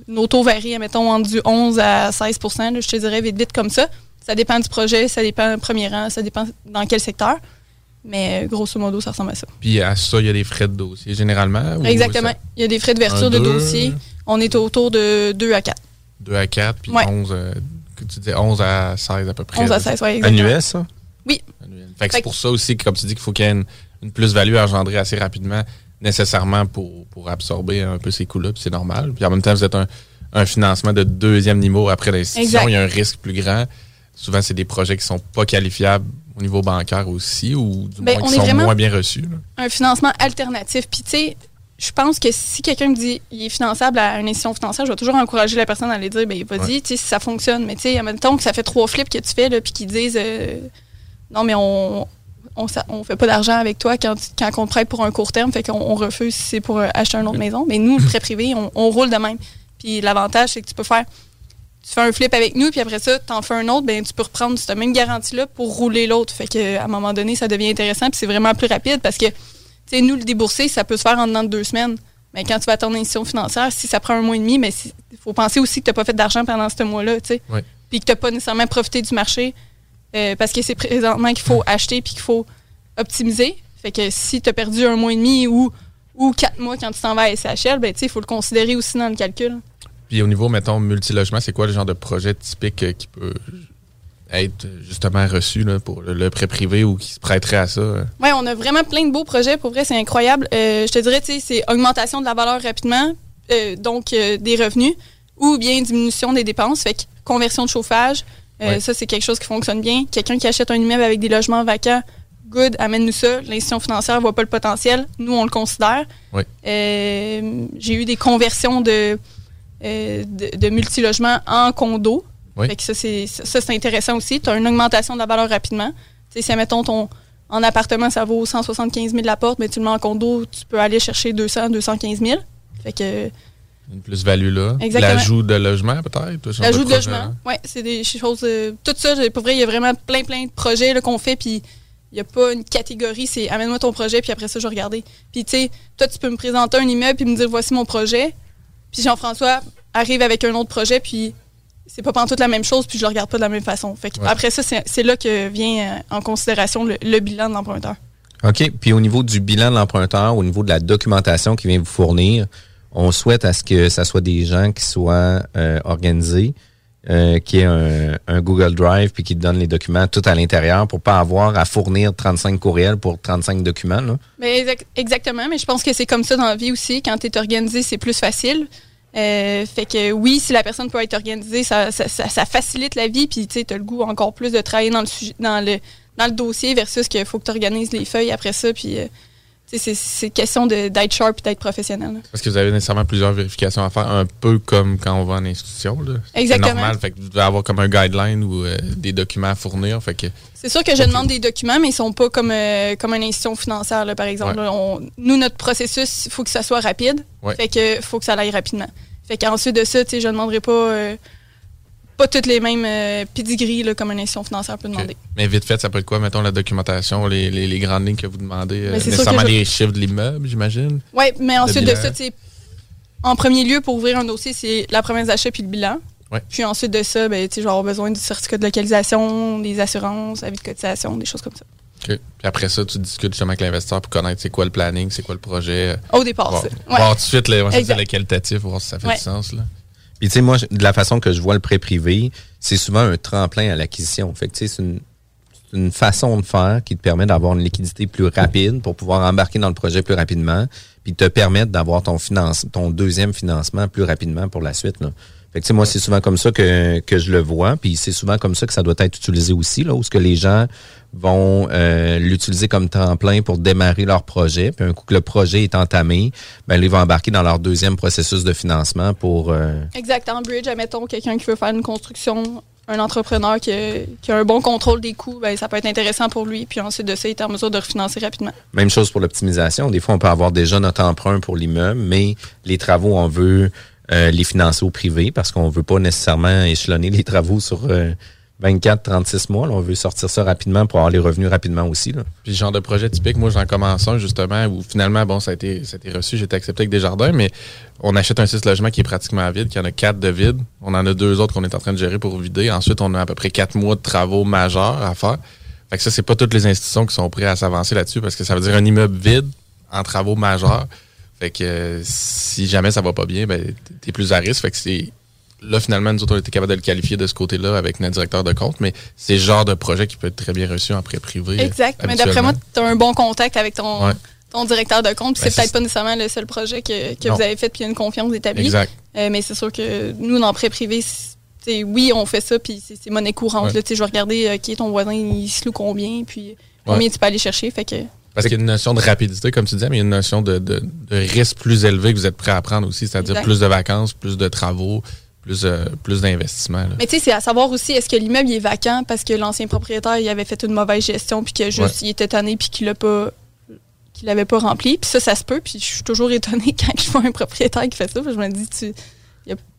nos taux varient, mettons, entre du 11 à 16% je te dirais vite, vite comme ça. Ça dépend du projet, ça dépend du premier rang, ça dépend dans quel secteur. Mais grosso modo, ça ressemble à ça. Puis à ça, il y a des frais de dossier généralement? Exactement. Il y a des frais de verture de dossier. On est autour de 2 à 4. 2 à 4, puis 11, euh, tu dis 11 à 16 à peu près. 11 à 16, oui, exactement. Annuel, ça? Oui. Fait que c'est pour ça aussi que, comme tu dis, qu'il faut qu'il y ait une, plus-value engendrée assez rapidement, nécessairement pour, pour absorber un peu ces coûts-là, puis c'est normal. Puis en même temps, vous êtes un, un financement de deuxième niveau après l'institution, il y a un risque plus grand. Souvent, c'est des projets qui sont pas qualifiables au niveau bancaire aussi, ou du Ben, moins qui sont vraiment- moins bien reçus. là. un financement alternatif. Puis, tu sais, je pense que si quelqu'un me dit il est finançable à une institution financière, je vais toujours encourager la personne à aller dire ben vas-y, Ouais. tu sais, si ça fonctionne. Mais tu sais, admettons que ça fait trois flips que tu fais, là, puis qu'ils disent euh, non, mais on. On, fait pas d'argent avec toi quand, quand on te prête pour un court terme, fait qu'on on refuse si c'est pour euh, acheter une autre maison. Mais nous, le prêt privé, on, on roule de même. Puis l'avantage, c'est que tu peux faire tu fais un flip avec nous, puis après ça, tu en fais un autre, ben tu peux reprendre cette même garantie-là pour rouler l'autre. Fait que à un moment donné, ça devient intéressant, puis c'est vraiment plus rapide parce que, tu sais, nous, le débourser, ça peut se faire en dedans de deux semaines. Mais quand tu vas à ton institution financière, si ça prend un mois et demi, mais il faut penser aussi que tu n'as pas fait d'argent pendant ce mois-là, tu sais. Ouais. Puis que tu n'as pas nécessairement profité du marché euh, parce que c'est présentement qu'il faut acheter puis qu'il faut optimiser. Fait que si tu as perdu un mois et demi ou, ou quatre mois quand tu t'en vas à SHL, ben, il faut le considérer aussi dans le calcul. Puis au niveau, mettons, multilogement, c'est quoi le genre de projet typique euh, qui peut être justement reçu là, pour le, prêt privé ou qui se prêterait à ça? euh? Oui, on a vraiment plein de beaux projets. Pour vrai, c'est incroyable. Euh, je te dirais, tu sais, c'est augmentation de la valeur rapidement, euh, donc euh, des revenus, ou bien diminution des dépenses. Fait que conversion de chauffage, Ouais. ça, c'est quelque chose qui fonctionne bien. Quelqu'un qui achète un immeuble avec des logements vacants, good, amène-nous ça. L'institution financière ne voit pas le potentiel. Nous, on le considère. J'ai eu des conversions de, de, de multilogements en condo. Oui. Fait que ça, c'est ça, c'est intéressant aussi. Tu as une augmentation de la valeur rapidement. Tu sais, si, mettons, ton, en appartement, ça vaut 175 000 la porte, mais tu le mets en condo, tu peux aller chercher 200, 215 000. Fait que Une plus-value là. Exactement. L'ajout de logement, peut-être? l'ajout de logement, ouais, c'est des choses. euh, tout ça, pour vrai, il y a vraiment plein, plein de projets là, qu'on fait, puis il n'y a pas une catégorie, c'est amène-moi ton projet, puis après ça, je vais regarder. Puis, tu sais, toi, tu peux me présenter un immeuble, puis me dire voici mon projet. Puis Jean-François arrive avec un autre projet, puis c'est pas pantoute la même chose, puis je le regarde pas de la même façon. Fait que Ouais. après ça, c'est là que vient euh, en considération le, le bilan de l'emprunteur. OK. Puis au niveau du bilan de l'emprunteur, au niveau de la documentation qu'il vient vous fournir, on souhaite à ce que ça soit des gens qui soient euh, organisés, euh, qui aient un, un Google Drive puis qui te donnent les documents tout à l'intérieur pour pas avoir à fournir 35 courriels pour 35 documents. Là. Mais exact- exactement, mais je pense que c'est comme ça dans la vie aussi. Quand tu es organisé, c'est plus facile. Euh, fait que oui, si la personne peut être organisée, ça, facilite la vie. Puis tu as le goût encore plus de travailler dans le, sujet, dans le, dans le dossier versus qu'il faut que tu organises les feuilles après ça. Puis euh, c'est question de- d'être sharp et d'être professionnel. là. Parce que vous avez nécessairement plusieurs vérifications à faire, un peu comme quand on va en institution. là. Exactement. C'est normal. Fait que vous devez avoir comme un guideline ou euh, des documents à fournir. Fait que C'est sûr que je demande des documents, mais ils sont pas comme, euh, comme une institution financière, là, par exemple. Ouais. Là, on- nous, notre processus, il faut que ça soit rapide. Ouais. Fait que faut que ça aille rapidement. Fait qu'ensuite de ça, je ne demanderai pas, euh, pas toutes les mêmes euh, pedigrees là, comme une institution financière peut demander. Mais vite fait, ça peut être quoi, mettons, la documentation, les, les- les grandes lignes que vous demandez, euh, nécessairement je- les chiffres de l'immeuble, j'imagine? Oui, mais ensuite de ça, en premier lieu, pour ouvrir un dossier, c'est la promesse d'achat puis le bilan. Ouais. Puis ensuite de ça, ben, je vais avoir besoin du certificat de localisation, des assurances, avis de cotisation, des choses comme ça. OK. Puis après ça, tu discutes justement avec l'investisseur pour connaître c'est quoi le planning, c'est quoi le projet. Au départ, Voir, ça. voir Ouais. tout de suite le, ouais, le qualitatif, voir si ça fait Ouais. du sens. Là. Tu sais, moi, de la façon que je vois le prêt privé, c'est souvent un tremplin à l'acquisition. Fait tu sais, c'est une, façon de faire qui te permet d'avoir une liquidité plus rapide pour pouvoir embarquer dans le projet plus rapidement, puis te permettre d'avoir ton ton deuxième financement plus rapidement pour la suite. Fait que tu sais, moi, c'est souvent comme ça que, que je le vois, puis c'est souvent comme ça que ça doit être utilisé aussi, là, où ce que les gens vont euh, l'utiliser comme tremplin pour démarrer leur projet. Puis un coup que le projet est entamé, ben ils vont embarquer dans leur deuxième processus de financement pour euh, Exact. En bridge, admettons, quelqu'un qui veut faire une construction, un entrepreneur qui a, qui a un bon contrôle des coûts, ben, ça peut être intéressant pour lui. Puis ensuite de ça, il est en mesure de refinancer rapidement. Même chose pour l'optimisation. Des fois, on peut avoir déjà notre emprunt pour l'immeuble, mais les travaux, on veut euh, les financer au privé parce qu'on veut pas nécessairement échelonner les travaux sur euh, 24, 36 mois. On veut sortir ça rapidement pour avoir les revenus rapidement aussi. Là. Puis genre de projet typique, moi j'en commence un justement où finalement, bon, ça a été, ça a été reçu, j'ai été accepté avec des jardins, mais on achète un 6 logements qui est pratiquement vide, qui en a quatre de vide. On en a deux autres qu'on est en train de gérer pour vider. Ensuite, on a à peu près quatre mois de travaux majeurs à faire. Fait que ça, c'est pas toutes les institutions qui sont prêtes à s'avancer là-dessus parce que ça veut dire un immeuble vide en travaux majeurs. Fait que euh, si jamais ça va pas bien, ben, t'es plus à risque. Fait que c'est là, finalement, nous autres, on était capable de le qualifier de ce côté-là avec notre directeur de compte, mais c'est le genre de projet qui peut être très bien reçu en prêt privé. Exact. Mais d'après moi, tu as un bon contact avec ton, ton directeur de compte. Ben, c'est peut-être pas nécessairement le seul projet que, que vous avez fait, puis il y a une confiance établie. Exact. Euh, mais c'est sûr que nous, dans prêt privé, oui, on fait ça, puis c'est monnaie courante. Là, je vais regarder, OK, ton voisin, il se loue combien, puis combien tu peux aller chercher. Fait que parce qu'il y a une notion de rapidité, comme tu disais, mais il y a une notion de, de, risque plus élevé que vous êtes prêt à prendre aussi, c'est-à-dire plus de vacances, plus de travaux, plus, euh, plus d'investissement. Mais tu sais, c'est à savoir aussi, est-ce que l'immeuble est vacant parce que l'ancien propriétaire il avait fait une mauvaise gestion, puis que juste il était tanné, puis qu'il l'a pas qu'il l'avait pas rempli? Puis ça, ça se peut. Puis je suis toujours étonnée quand je vois un propriétaire qui fait ça. je me dis, tu.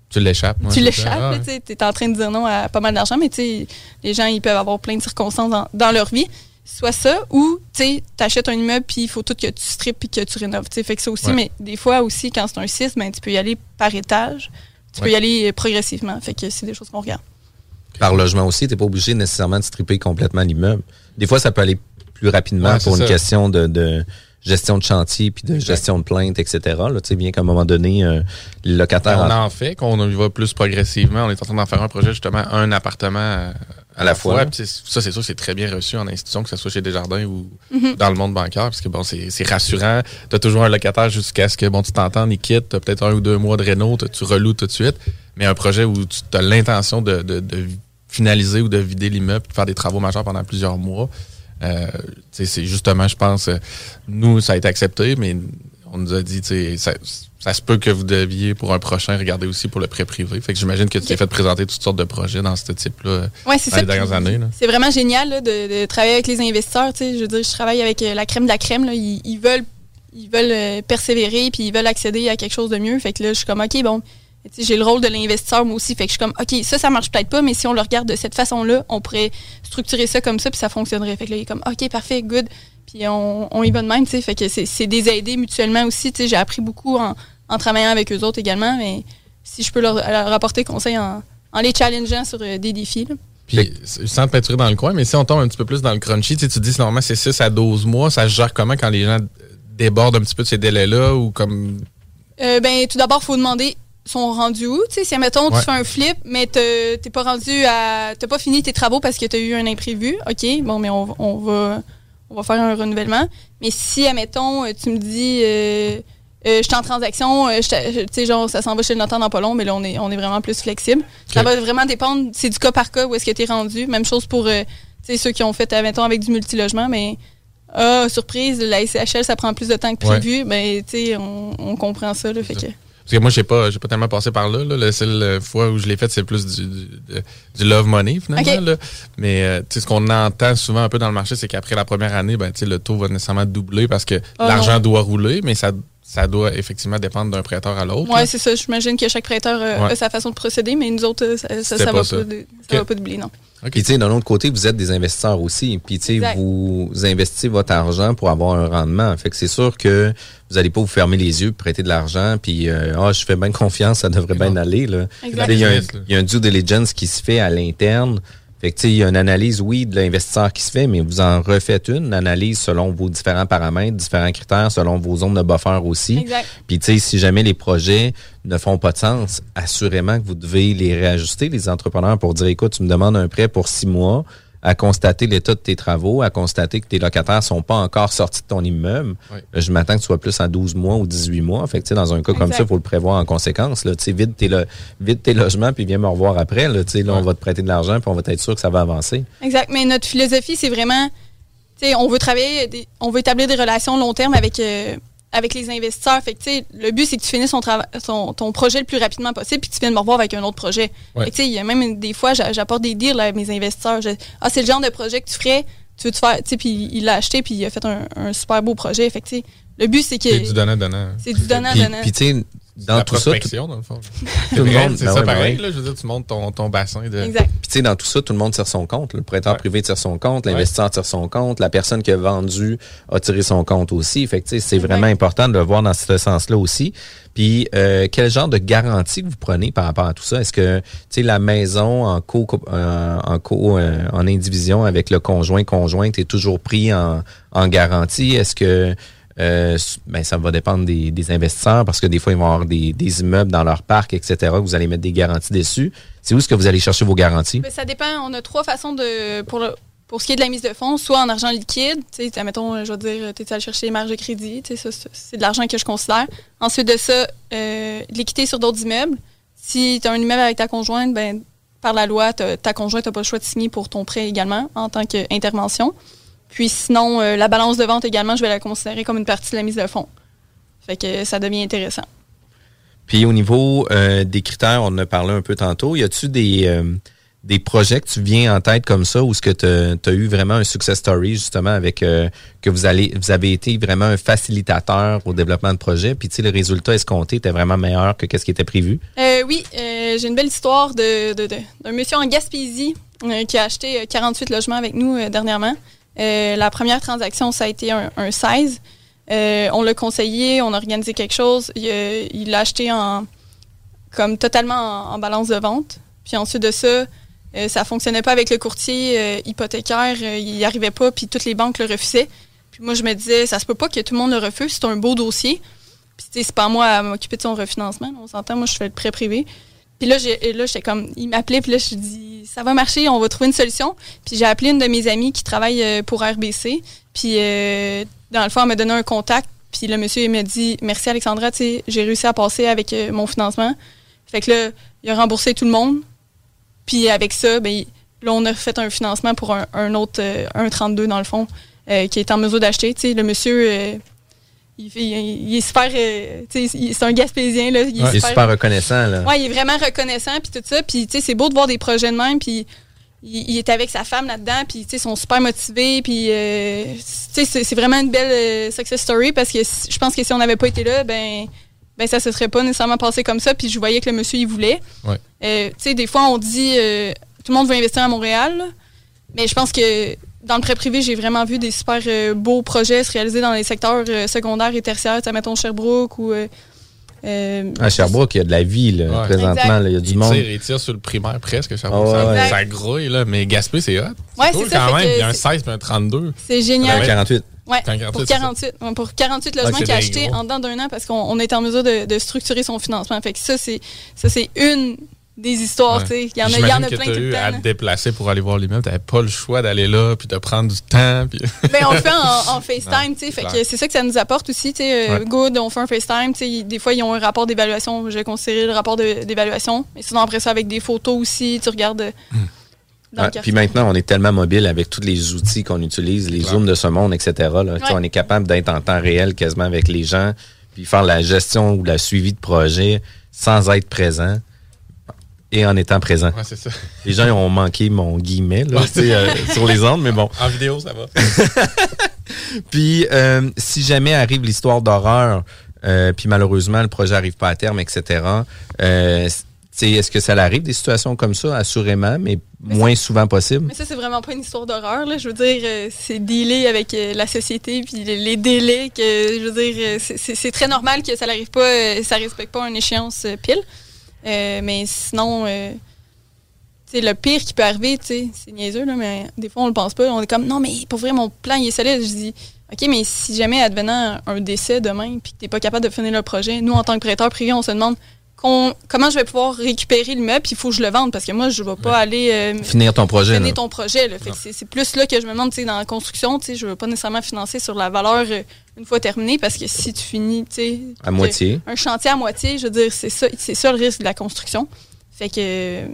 tu l'échappes. tu l'échappes. Tu es en train de dire non à pas mal d'argent, mais les gens, ils peuvent avoir plein de circonstances dans leur vie soit ça ou tu achètes un immeuble puis il faut tout que tu strippes puis que tu rénoves. Fait que ça aussi, mais des fois aussi, quand c'est un 6, ben, tu peux y aller par étage. Tu peux y aller progressivement. Fait que c'est des choses qu'on regarde. Par logement aussi, tu n'es pas obligé nécessairement de stripper complètement l'immeuble. Des fois, ça peut aller plus rapidement pour une question de, gestion de chantier puis de gestion de plainte, etc. Là, bien qu'à un moment donné, euh, les locataires... On en fait, qu'on y va plus progressivement. On est en train d'en faire un projet, justement, un appartement euh, à la fois. ça, c'est sûr, c'est très bien reçu en institution, que ce soit chez Desjardins ou mhm. dans le monde bancaire, parce que bon, c'est rassurant. Tu as toujours un locataire jusqu'à ce que bon, tu t'entends, il quitte, tu as peut-être un ou deux mois de réno, tu reloues tout de suite. Mais un projet où tu as l'intention de, finaliser ou de vider l'immeuble, de faire des travaux majeurs pendant plusieurs mois, euh, c'est justement, je pense, euh, nous, ça a été accepté, mais on nous a dit, ça, ça se peut que vous deviez, pour un prochain, regarder aussi pour le prêt privé. Fait que j'imagine que tu t'es fait présenter toutes sortes de projets dans ce type-là ouais, dans les dernières années. C'est vraiment génial de, travailler avec les investisseurs. Je veux dire, je travaille avec euh, la crème de la crème. Ils, veulent ils veulent euh, persévérer puis ils veulent accéder à quelque chose de mieux. Fait que là, je suis comme, OK, bon, j'ai le rôle de l'investisseur moi aussi. Fait que je suis comme, OK, ça, ça marche peut-être pas, mais si on le regarde de cette façon-là, on pourrait structurer ça comme ça puis ça fonctionnerait. Fait que là, il est comme, OK, parfait, good. Puis on, y va de même, tu sais. Fait que c'est des aider mutuellement aussi. Tu sais, j'ai appris beaucoup en, travaillant avec eux autres également, mais si je peux leur, apporter conseil en, les challengeant sur euh, des défis. Puis, sans te peinturer dans le coin, mais si on tombe un petit peu plus dans le crunchy, tu, tu dis normalement c'est 6 à 12 mois, ça se gère comment quand les gens débordent un petit peu de ces délais-là ou comme? Euh, ben, tout d'abord, il faut demander sont rendus où? Tu sais, si, admettons, tu fais un flip, mais t'es pas rendu à. T'as pas fini tes travaux parce que tu as eu un imprévu, OK, bon, mais on, on va on va faire un renouvellement. Mais si, admettons, euh, tu me dis, euh, euh, je suis en transaction, tu sais, genre, ça s'en va chez le notaire dans pas long, mais là, on est, on est vraiment plus flexible. Ça va vraiment dépendre, c'est du cas par cas où est-ce que tu es rendu. Même chose pour, ceux qui ont fait, admettons, avec du multilogement, mais, ah, surprise, la SCHL, ça prend plus de temps que prévu. Mais, tu sais, on, comprend ça, là, fait que... Parce que moi, j'ai pas, j'ai pas tellement passé par là. La seule euh, fois où je l'ai fait, c'est plus du, du, love money, finalement. Mais euh, ce qu'on entend souvent un peu dans le marché, c'est qu'après la première année, ben, le taux va nécessairement doubler parce que ah l'argent doit rouler, mais ça, ça doit effectivement dépendre d'un prêteur à l'autre. Oui, c'est ça. J'imagine que chaque prêteur euh, a sa façon de procéder, mais nous autres, ça, ça, va, Pas, va pas doubler, non. Puis, tu sais, d'un autre côté, vous êtes des investisseurs aussi. Puis, tu sais, vous investissez votre argent pour avoir un rendement. Fait que c'est sûr que vous n'allez pas vous fermer les yeux, prêter de l'argent, puis euh, ah, je fais bien confiance, ça devrait bien aller. Là. Il y, a un, il y a un due diligence qui se fait à l'interne fait que, il y a une analyse, oui, de l'investisseur qui se fait, mais vous en refaites une, une analyse selon vos différents paramètres, différents critères, selon vos zones de buffer aussi. Exact. Puis, tu sais, si jamais les projets ne font pas de sens, assurément que vous devez les réajuster, les entrepreneurs, pour dire, écoute, tu me demandes un prêt pour six mois, à constater l'état de tes travaux, à constater que tes locataires sont pas encore sortis de ton immeuble. Je m'attends que tu sois plus en 12 mois ou 18 mois. Fait que, dans un cas comme ça, il faut le prévoir en conséquence. Là. Vide, tes vide tes logements, puis viens me revoir après. Là, là, On va te prêter de l'argent, puis on va être sûr que ça va avancer. Exact. Mais notre philosophie, c'est vraiment, on veut travailler, on veut établir des relations long terme avec... Euh, avec les investisseurs. Fait que, le but, c'est que tu finisses ton, ton, projet le plus rapidement possible puis que tu viennes me revoir avec un autre projet. Il y a même des fois, j'apporte des deals à mes investisseurs. ah, c'est le genre de projet que tu ferais. Tu veux te faire. Puis il l'a acheté puis il a fait un, super beau projet. Fait que, le but, c'est que. C'est du donnant-donnant. C'est du donnant-donnant. Puis, tu sais, dans tout ça. dans le fond. tout le monde, c'est ben ça ben pareil. Là, je veux dire, tu montes ton, ton bassin de. Exact. Puis tu sais, dans tout ça, tout le monde tire son compte. Le prêteur privé tire son compte, l'investisseur tire son compte, la personne qui a vendu a tiré son compte aussi. Fait que tu sais, c'est vraiment important de le voir dans ce sens-là aussi. Puis euh, quel genre de garantie que vous prenez par rapport à tout ça? Est-ce que tu sais la maison en co euh, en co euh, en indivision avec le conjoint conjointe est toujours pris en, en garantie? Est-ce que euh, ben, ça va dépendre des, investisseurs parce que des fois, ils vont avoir des, immeubles dans leur parc, etc. Vous allez mettre des garanties dessus. C'est où est-ce que vous allez chercher vos garanties? Ben, ça dépend. On a trois façons de pour pour ce qui est de la mise de fonds, soit en argent liquide, tu mettons, je veux dire, tu es allé chercher les marges de crédit, c'est de l'argent que je considère. Ensuite de ça, euh, l'équité sur d'autres immeubles. Si tu as un immeuble avec ta conjointe, ben par la loi, ta conjointe n'a pas le choix de signer pour ton prêt également en tant qu'intervention. Puis sinon, euh, la balance de vente également, je vais la considérer comme une partie de la mise de fonds. Fait que ça devient intéressant. Puis au niveau euh, des critères, on en a parlé un peu tantôt. Y a-tu des, euh, des projets que tu viens en tête comme ça ou est-ce que tu as, eu vraiment un success story justement avec que vous allez vous avez été vraiment un facilitateur au développement de projet puis tu sais le résultat escompté était vraiment meilleur que ce qui était prévu? oui, j'ai une belle histoire de, d'un monsieur en Gaspésie qui a acheté 48 logements avec nous dernièrement. Euh, la première transaction, ça a été un, 16. Euh, on l'a conseillé, on a organisé quelque chose. Il l'a acheté en comme totalement en, balance de vente. Puis ensuite de ça, euh, ça fonctionnait pas avec le courtier hypothécaire. il n'y arrivait pas, puis toutes les banques le refusaient. Puis moi, je me disais, ça se peut pas que tout le monde le refuse. C'est un beau dossier. Puis c'est pas moi à m'occuper de son refinancement. On s'entend, moi, je fais le prêt privé. Puis là, j'étais comme, il m'appelait, puis là, je dis, ça va marcher, on va trouver une solution. Puis j'ai appelé une de mes amies qui travaille euh, pour RBC. Puis euh, dans le fond, elle m'a donné un contact. Puis le monsieur, il m'a dit, merci Alexandra, tu sais, j'ai réussi à passer avec euh, mon financement. Fait que là, il a remboursé tout le monde. Puis avec ça, ben, là, on a fait un financement pour un, autre, un 32 dans le fond, qui est en mesure d'acheter. Tu sais, le monsieur il, est super. Euh, c'est un Gaspésien. Là, il est, super, reconnaissant. Là. Ouais, il est vraiment reconnaissant. Puis tout ça. Puis c'est beau de voir des projets de même. Puis il, est avec sa femme là-dedans. Puis ils sont super motivés. Puis euh, c'est vraiment une belle euh, success story parce que je pense que si on n'avait pas été là, ben. Ben, ça se serait pas nécessairement passé comme ça. Puis je voyais que le monsieur, il voulait. Ouais. tu sais, des fois, on dit tout le monde veut investir à Montréal. mais je pense que dans le prêt privé, j'ai vraiment vu des super euh, beaux projets se réaliser dans les secteurs euh, secondaires et tertiaires, mettons Sherbrooke ou. Euh, à Sherbrooke, il y a de la vie, là, présentement. il y a du monde. Il tire sur le primaire presque, Sherbrooke. ça, grouille, là, mais Gaspé, c'est hot. Ouais, c'est quand même. Il y a un 16 et un 32. C'est génial. Un 48. Ouais, pour 48, pour 48 logements qu'il a acheté en dedans d'un an parce qu'on est en mesure de, de, structurer son financement. Fait que ça, c'est une des histoires, tu sais. Il y en a, y en a plein tout le temps. à te déplacer pour aller voir l'immeuble, t'avais pas le choix d'aller là, puis de prendre du temps. Puis... ben, on le fait en, FaceTime, tu sais. Fait que c'est ça que ça nous apporte aussi, tu sais. Euh, good, on fait un FaceTime, tu sais. Des fois, ils ont un rapport d'évaluation. J'ai considéré le rapport d'évaluation. Mais sinon, après ça, avec des photos aussi, tu regardes. Hmm. puis maintenant, on est tellement mobile avec tous les outils qu'on utilise, les zooms de ce monde, etc. Là, On est capable d'être en temps réel quasiment avec les gens, puis faire la gestion ou la suivi de projet sans être présent et en étant présent. Ouais, c'est ça. Les gens ont manqué mon guillemet là, euh, sur les ondes, mais bon. En vidéo, ça va. puis, euh, si jamais arrive l'histoire d'horreur, euh, puis malheureusement, le projet n'arrive pas à terme, etc., est-ce que ça arrive des situations comme ça, assurément, mais, moins souvent possible? Mais ça, c'est vraiment pas une histoire d'horreur. Je veux dire, c'est dealer avec la société, puis les, délais. que Je veux dire, c'est très normal que ça n'arrive pas, ça respecte pas une échéance pile. Euh, mais sinon, euh, le pire qui peut arriver, c'est niaiseux, là, mais des fois, on le pense pas. On est comme, non, mais pour vrai, mon plan, il est solide. Je dis, OK, mais si jamais advenant un décès demain, puis que tu n'es pas capable de finir le projet, nous, en tant que prêteur privé, on se demande comment je vais pouvoir récupérer le meuble, il faut que je le vende parce que moi, je ne vais pas aller euh, finir ton projet. Finir ton projet. C'est plus là que je me demande, dans la construction, je ne veux pas nécessairement financer sur la valeur une fois terminé parce que si tu finis, à moitié. Un chantier à moitié, je veux dire, c'est ça, c'est ça le risque de la construction. Fait que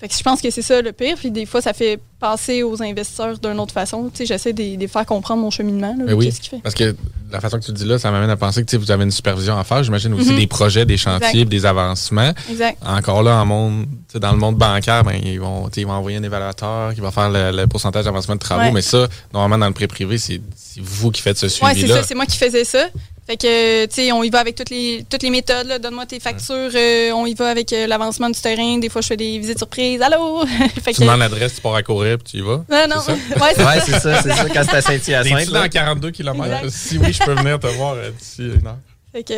fait que je pense que c'est ça le pire. Puis des fois, ça fait passer aux investisseurs d'une autre façon. Tu sais, j'essaie de, les faire comprendre mon cheminement. Là, oui, fait. parce que la façon que tu dis là, ça m'amène à penser que vous avez une supervision à faire. J'imagine aussi mhm. des projets, des chantiers, des avancements. Exact. Encore là, en monde, dans le monde bancaire, ben, ils, vont, ils vont envoyer un évaluateur qui va faire le, pourcentage d'avancement de travaux. Mais ça, normalement, dans le prêt privé, c'est vous qui faites ce suivi-là. Oui, c'est ça. C'est moi qui faisais ça. Fait que, tu sais, on y va avec toutes les, toutes les méthodes. Donne-moi tes factures. Euh, on y va avec euh, l'avancement du terrain. Des fois, je fais des visites surprises. Allô? fait tu demandes l'adresse, tu pars à courir, puis tu y vas. Non, non. Ouais, c'est ça. c'est ça. Quand c'est à Saint-Hyacinthe. Tu dans 42 km. Si oui, je peux venir te voir d'ici une heure. Fait que,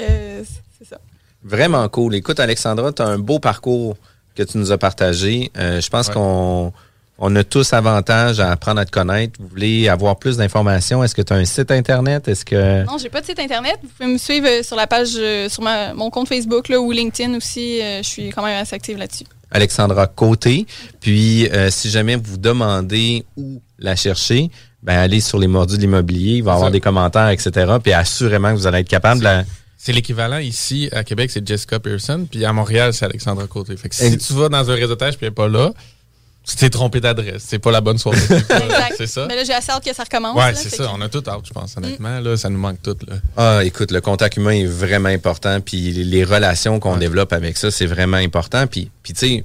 c'est ça. Vraiment cool. Écoute, Alexandra, tu as un beau parcours que tu nous as partagé. je pense qu'on on a tous avantage à apprendre à te connaître. Vous voulez avoir plus d'informations? Est-ce que tu as un site Internet? Est-ce que. Non, j'ai pas de site Internet. Vous pouvez me suivre euh, sur la page, euh, sur mon compte Facebook là, ou LinkedIn aussi. Euh, je suis quand même assez active là-dessus. Alexandra Côté. Puis, si jamais vous demandez où la chercher, ben allez sur les mordus de l'immobilier. Il va y avoir des commentaires, etc. Puis, assurément que vous allez être capable de la. C'est l'équivalent ici à Québec, c'est Jessica Pearson, puis à Montréal, c'est Alexandra Côté. Fait que si tu vas dans un réseautage puis elle n'est pas là, tu t'es trompé d'adresse. C'est pas la bonne soirée. c'est ça? Mais là, j'ai assez hâte que ça recommence. Ouais, c'est ça. On a tout hâte, je pense, honnêtement. Là, ça nous manque tout. Là. Ah, écoute, le contact humain est vraiment important. Puis les relations qu'on développe avec ça, c'est vraiment important. Puis, puis tu sais,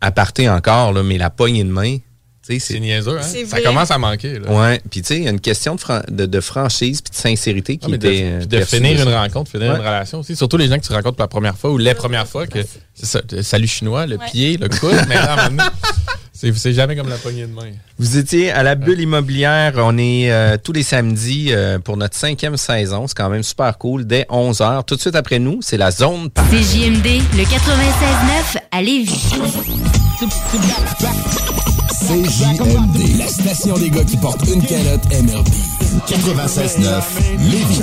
à partir encore, là, mais la poignée de main, c'est niaiseux, hein? Ça commence à manquer. Là. Ouais, puis tu sais, il y a une question de, de, franchise puis de sincérité qui ah, était. De, de finir une rencontre, finir une relation aussi. Surtout les gens que tu rencontres pour la première fois ou les premières fois, que ça, salut chinois, le pied, le coude, mais c'est jamais comme la poignée de main. Vous étiez à la bulle immobilière. On est euh, tous les samedis euh, pour notre cinquième saison. C'est quand même super cool. Dès 11h. Tout de suite après nous, c'est la zone C'est JMD, le 96.9 à Lévis. CJMD, la station des gars qui portent une calotte MRB. 96.9, Lévis.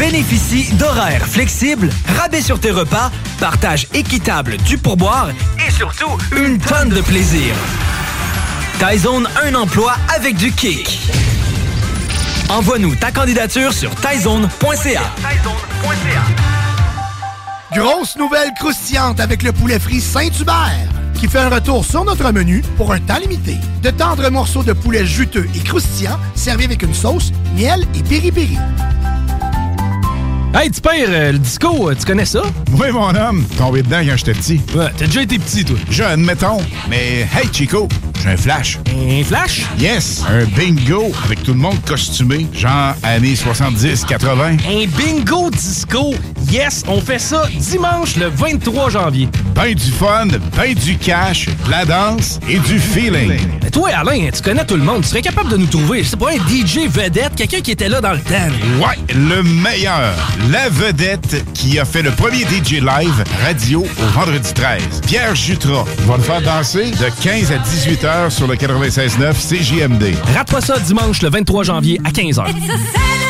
Bénéficie d'horaires flexibles, rabais sur tes repas, partage équitable du pourboire et surtout une tonne de plaisir. Tyzone, un emploi avec du kick. Envoie-nous ta candidature sur tyzone.ca. Grosse nouvelle croustillante avec le poulet frit Saint-Hubert qui fait un retour sur notre menu pour un temps limité. De tendres morceaux de poulet juteux et croustillants servis avec une sauce, miel et piri-piri. Hey, tu perds euh, le disco, euh, tu connais ça? Oui, mon homme. Tombé dedans quand j'étais petit. Ouais, t'as déjà été petit, toi. Jeune, mettons. Mais hey, Chico, j'ai un flash. Un flash? Yes, un bingo avec tout le monde costumé, genre années 70-80. Un bingo disco? Yes, on fait ça dimanche le 23 janvier. Ben du fun, ben du cash, de la danse et du feeling. Mais toi, Alain, tu connais tout le monde. Tu serais capable de nous trouver, c'est pas un DJ vedette, quelqu'un qui était là dans le temps. Ouais, le meilleur la vedette qui a fait le premier DJ live radio au vendredi 13. Pierre Jutras va le faire danser? De 15 à 18 heures sur le 96.9 CJMD. Rate pas ça dimanche le 23 janvier à 15 h.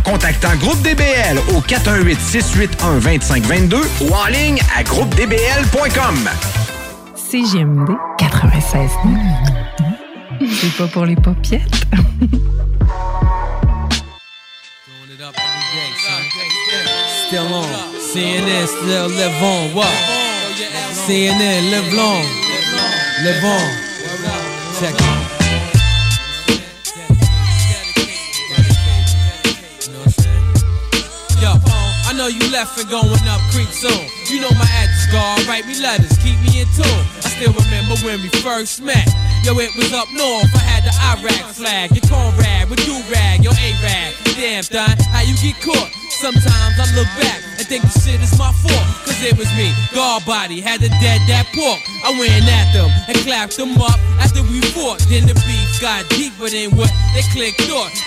contactant Groupe DBL au 418-681-2522 ou en ligne à groupedbl.com. CGMD 96 C'est pas pour les popiettes. Still on. CNN, still live on. What? CNN, live long. Live on. Check it. You left and going up creek soon. You know my address, God. Write me letters, keep me in tune. I still remember when we first met. Yo, it was up north. I had the Iraq flag, your cornrag with do rag, your A rag. Damn, done. How you get caught? Sometimes I look back and think the shit is my fault. Cause it was me, guard body, had to dead that pork. I went at them and clapped them up after we fought. Then the beef got deeper than what they clicked.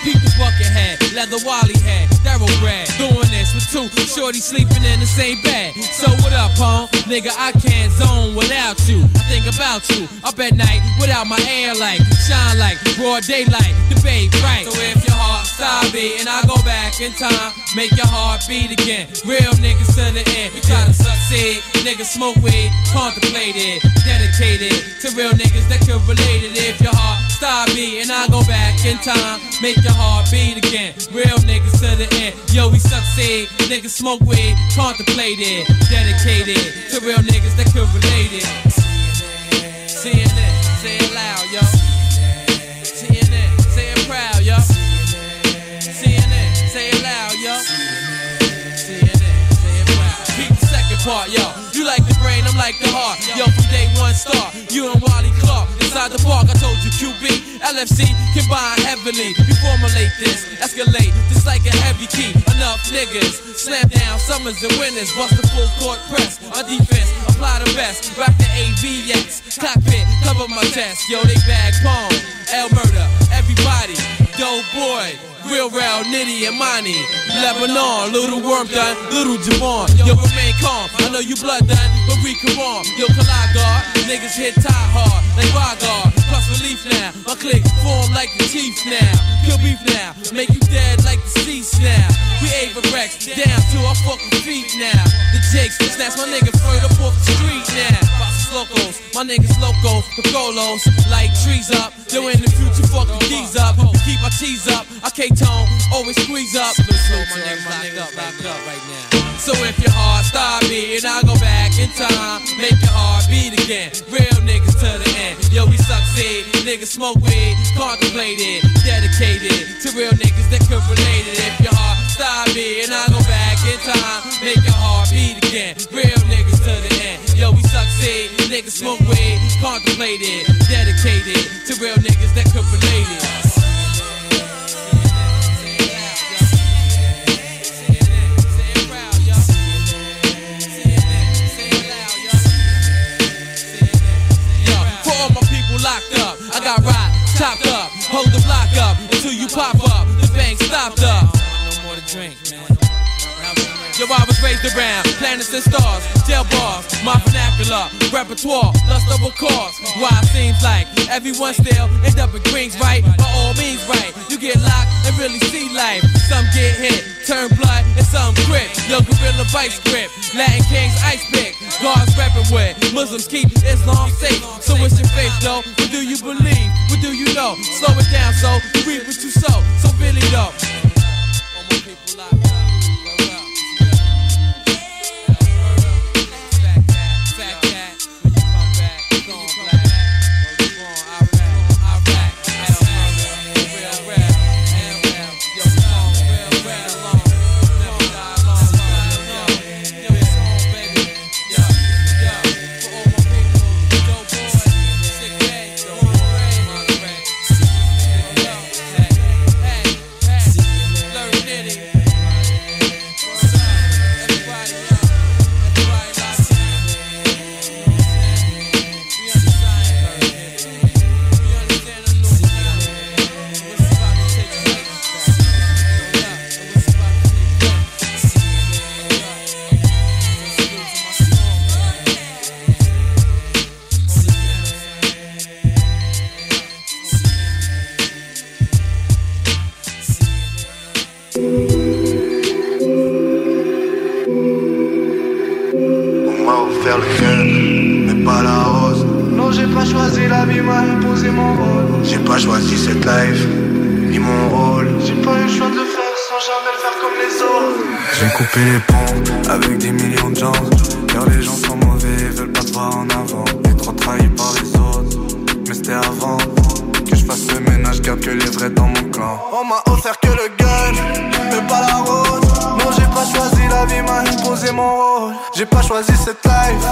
Peep the bucket head, leather wally head, thoroughbred. Doing this with two shorty sleeping in the same bed. So what up, home? Nigga, I can't zone without you. I think about you up at night without my air light. Shine like broad daylight, the debate right. So if your heart stop beating, I go back in time, make your heart beat again. Real niggas to the end. We try to succeed, niggas smoke weed, contemplated, dedicated to real niggas that could relate it. If your heart stop beating, I go back in time, make your heart beat again. Real niggas to the end. Yo, we succeed, niggas smoke weed, contemplated, dedicated to real niggas that could relate it. CNN, say it loud, yo. Yo. You like the brain, I'm like the heart. Yo, from day one star, you and Wally Clark. Inside the park, I told you QB, LFC combine heavily. We formulate this, escalate, just like a heavy key. Enough niggas, slam down summers and winters. Bust the full court press. On defense, apply the best. Rock the AVX, cockpit, cover my chest. Yo, they bag palm, L murder, everybody. Dope boy, real real Nitty and Money. Lebanon, little worm done, little Javon. Yo, remain calm. I know you blood done, but we come on. Yo, guard, niggas hit tie hard like Rygar. Plus relief now, my click form like the Chiefs now. Kill beef now, make you dead like the Cease now. We Ava Rex down to our fucking feet now. The Jakes snatch my nigga further off the street now. Locals, my niggas loco, the golos, light trees up. Yo, in the future, fuck the keys up. Keep my cheese up, I K-tone, always squeeze up. So my niggas locked up, locked up right now. So if your heart stop beating, I'll go back in time, make your heart beat again. Real niggas to the end. Yo, we succeed, niggas smoke weed, contemplated, dedicated to real niggas that could relate it. If your heart stop beating, I'll go back in time, make your heart beat again. Real niggas to the end. Yo, we succeed, niggas smoke weed, contemplated, dedicated to real niggas that could relate it. Got rock chopped up. Hold the block up until you pop up. The bank stopped up. No more to drink. Yo, I was raised around planets and stars, jail bars, my vernacular, repertoire, lust over cause. Why it seems like everyone still end up in Greens, right? By all means, right. You get locked and really see life. Some get hit, turn blood, and some grip. Yo, gorilla vice grip, Latin kings ice pick. Guards reppin' with Muslims keep Islam safe. So what's your faith, though? What do you believe? What do you know? Slow it down, so you reap what you sow. So really, though. J'ai coupé les ponts avec des millions de gens. Car les gens sont mauvais, veulent pas te voir en avant. Et trop trahi par les autres. Mais c'était avant que je fasse le ménage, garde que les vrais dans mon clan. On m'a offert que le gun, mais pas la rose. J'ai pas choisi la vie, m'a imposé mon rôle. J'ai pas choisi cette life,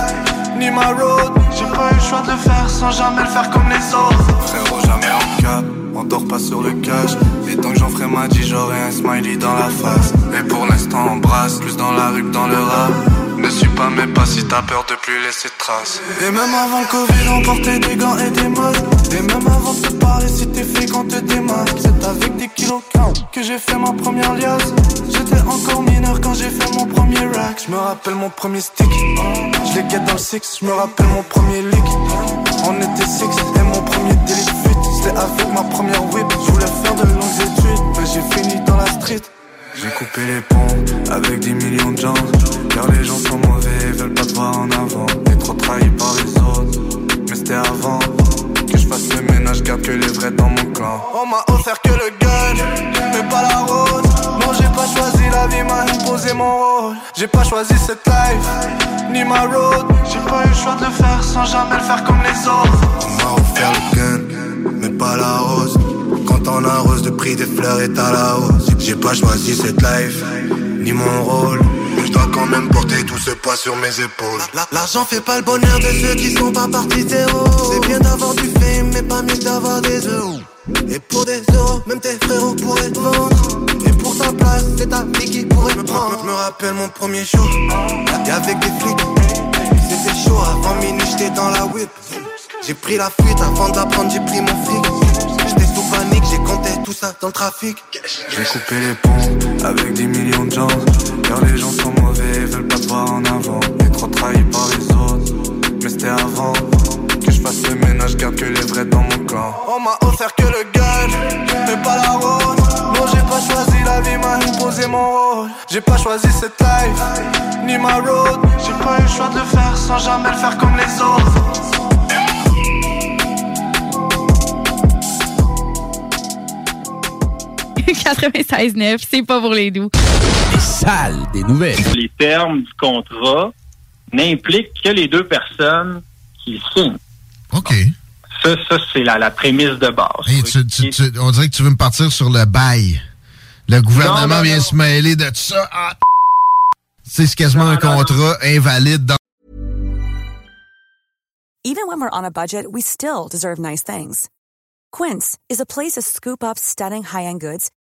ni ma road. J'ai pas eu le choix de le faire sans jamais le faire comme les autres. Frérot, jamais en cap, on dort pas sur le cash. Et tant que j'en ferai ma dit, j'aurai un smiley dans la face. Et pour l'instant, on brasse plus dans la rue que dans le rap. Ne suis pas mais pas si t'as peur de plus laisser de traces. Et même avant le Covid, on portait des gants et des masques. Et même avant de parler, si t'es fait quand te démasque. C'est avec des kilos que j'ai fait ma première liasse. J'étais encore mineur quand j'ai fait mon premier rack. Je me rappelle mon premier stick. Je les guette dans le six. Je me rappelle mon premier lick. On était six et mon premier délit de fuite. C'était avec ma première whip. Je voulais faire de longues études, mais j'ai fini dans la street. J'ai coupé les ponts avec des millions de gens. Car les gens sont mauvais, veulent pas te voir en avant. T'es trop trahi par les autres, mais c'était avant. Que je fasse le ménage, garde que les vrais dans mon clan. On m'a offert que le gun, mais pas la rose. Non, j'ai pas choisi la vie, m'a imposé mon rôle. J'ai pas choisi cette life, ni ma road. J'ai pas eu le choix de le faire sans jamais le faire comme les autres. On m'a offert le gun, mais pas la rose. Quand on arrose de prix des fleurs est à la hausse. J'ai pas choisi cette life, ni mon rôle. Mais je dois quand même porter tout ce poids sur mes épaules. L'argent fait pas le bonheur de ceux qui sont pas partis zéro. C'est bien d'avoir du fame, mais pas mieux d'avoir des euros. Et pour des euros, même tes frérots pourraient te vendre. Et pour ta place, c'est ta vie qui pourrait me prendre. Je me rappelle mon premier show, et avec des flics. C'était chaud, avant minuit j'étais dans la whip. J'ai pris la fuite avant d'apprendre, j'ai pris mon fric. Ça dans le trafic. J'ai coupé les ponts avec des millions de gens. Car les gens sont mauvais, veulent pas te voir en avant. T'es trop trahi par les autres, mais c'était avant. Que je fasse le ménage, garde que les vrais dans mon clan. On m'a offert que le gun, mais pas la rose. Non, j'ai pas choisi la vie, m'a imposé mon rôle. J'ai pas choisi cette life, ni ma road. J'ai pas eu le choix de le faire sans jamais le faire comme les autres. 96.9, c'est pas pour les doux. Les salles des nouvelles. Les termes du contrat n'impliquent que les deux personnes qui le signent. OK. Ça, ça c'est la, la prémisse de base. Hey, tu- tu- tu- on dirait que tu veux me partir sur le bail. Le gouvernement Non, non, vient non. se mêler de tout ça. Ah, c'est quasiment un contrat invalide dans Even when we're on a budget, we still deserve nice things. Quince is a place to scoop up stunning high-end goods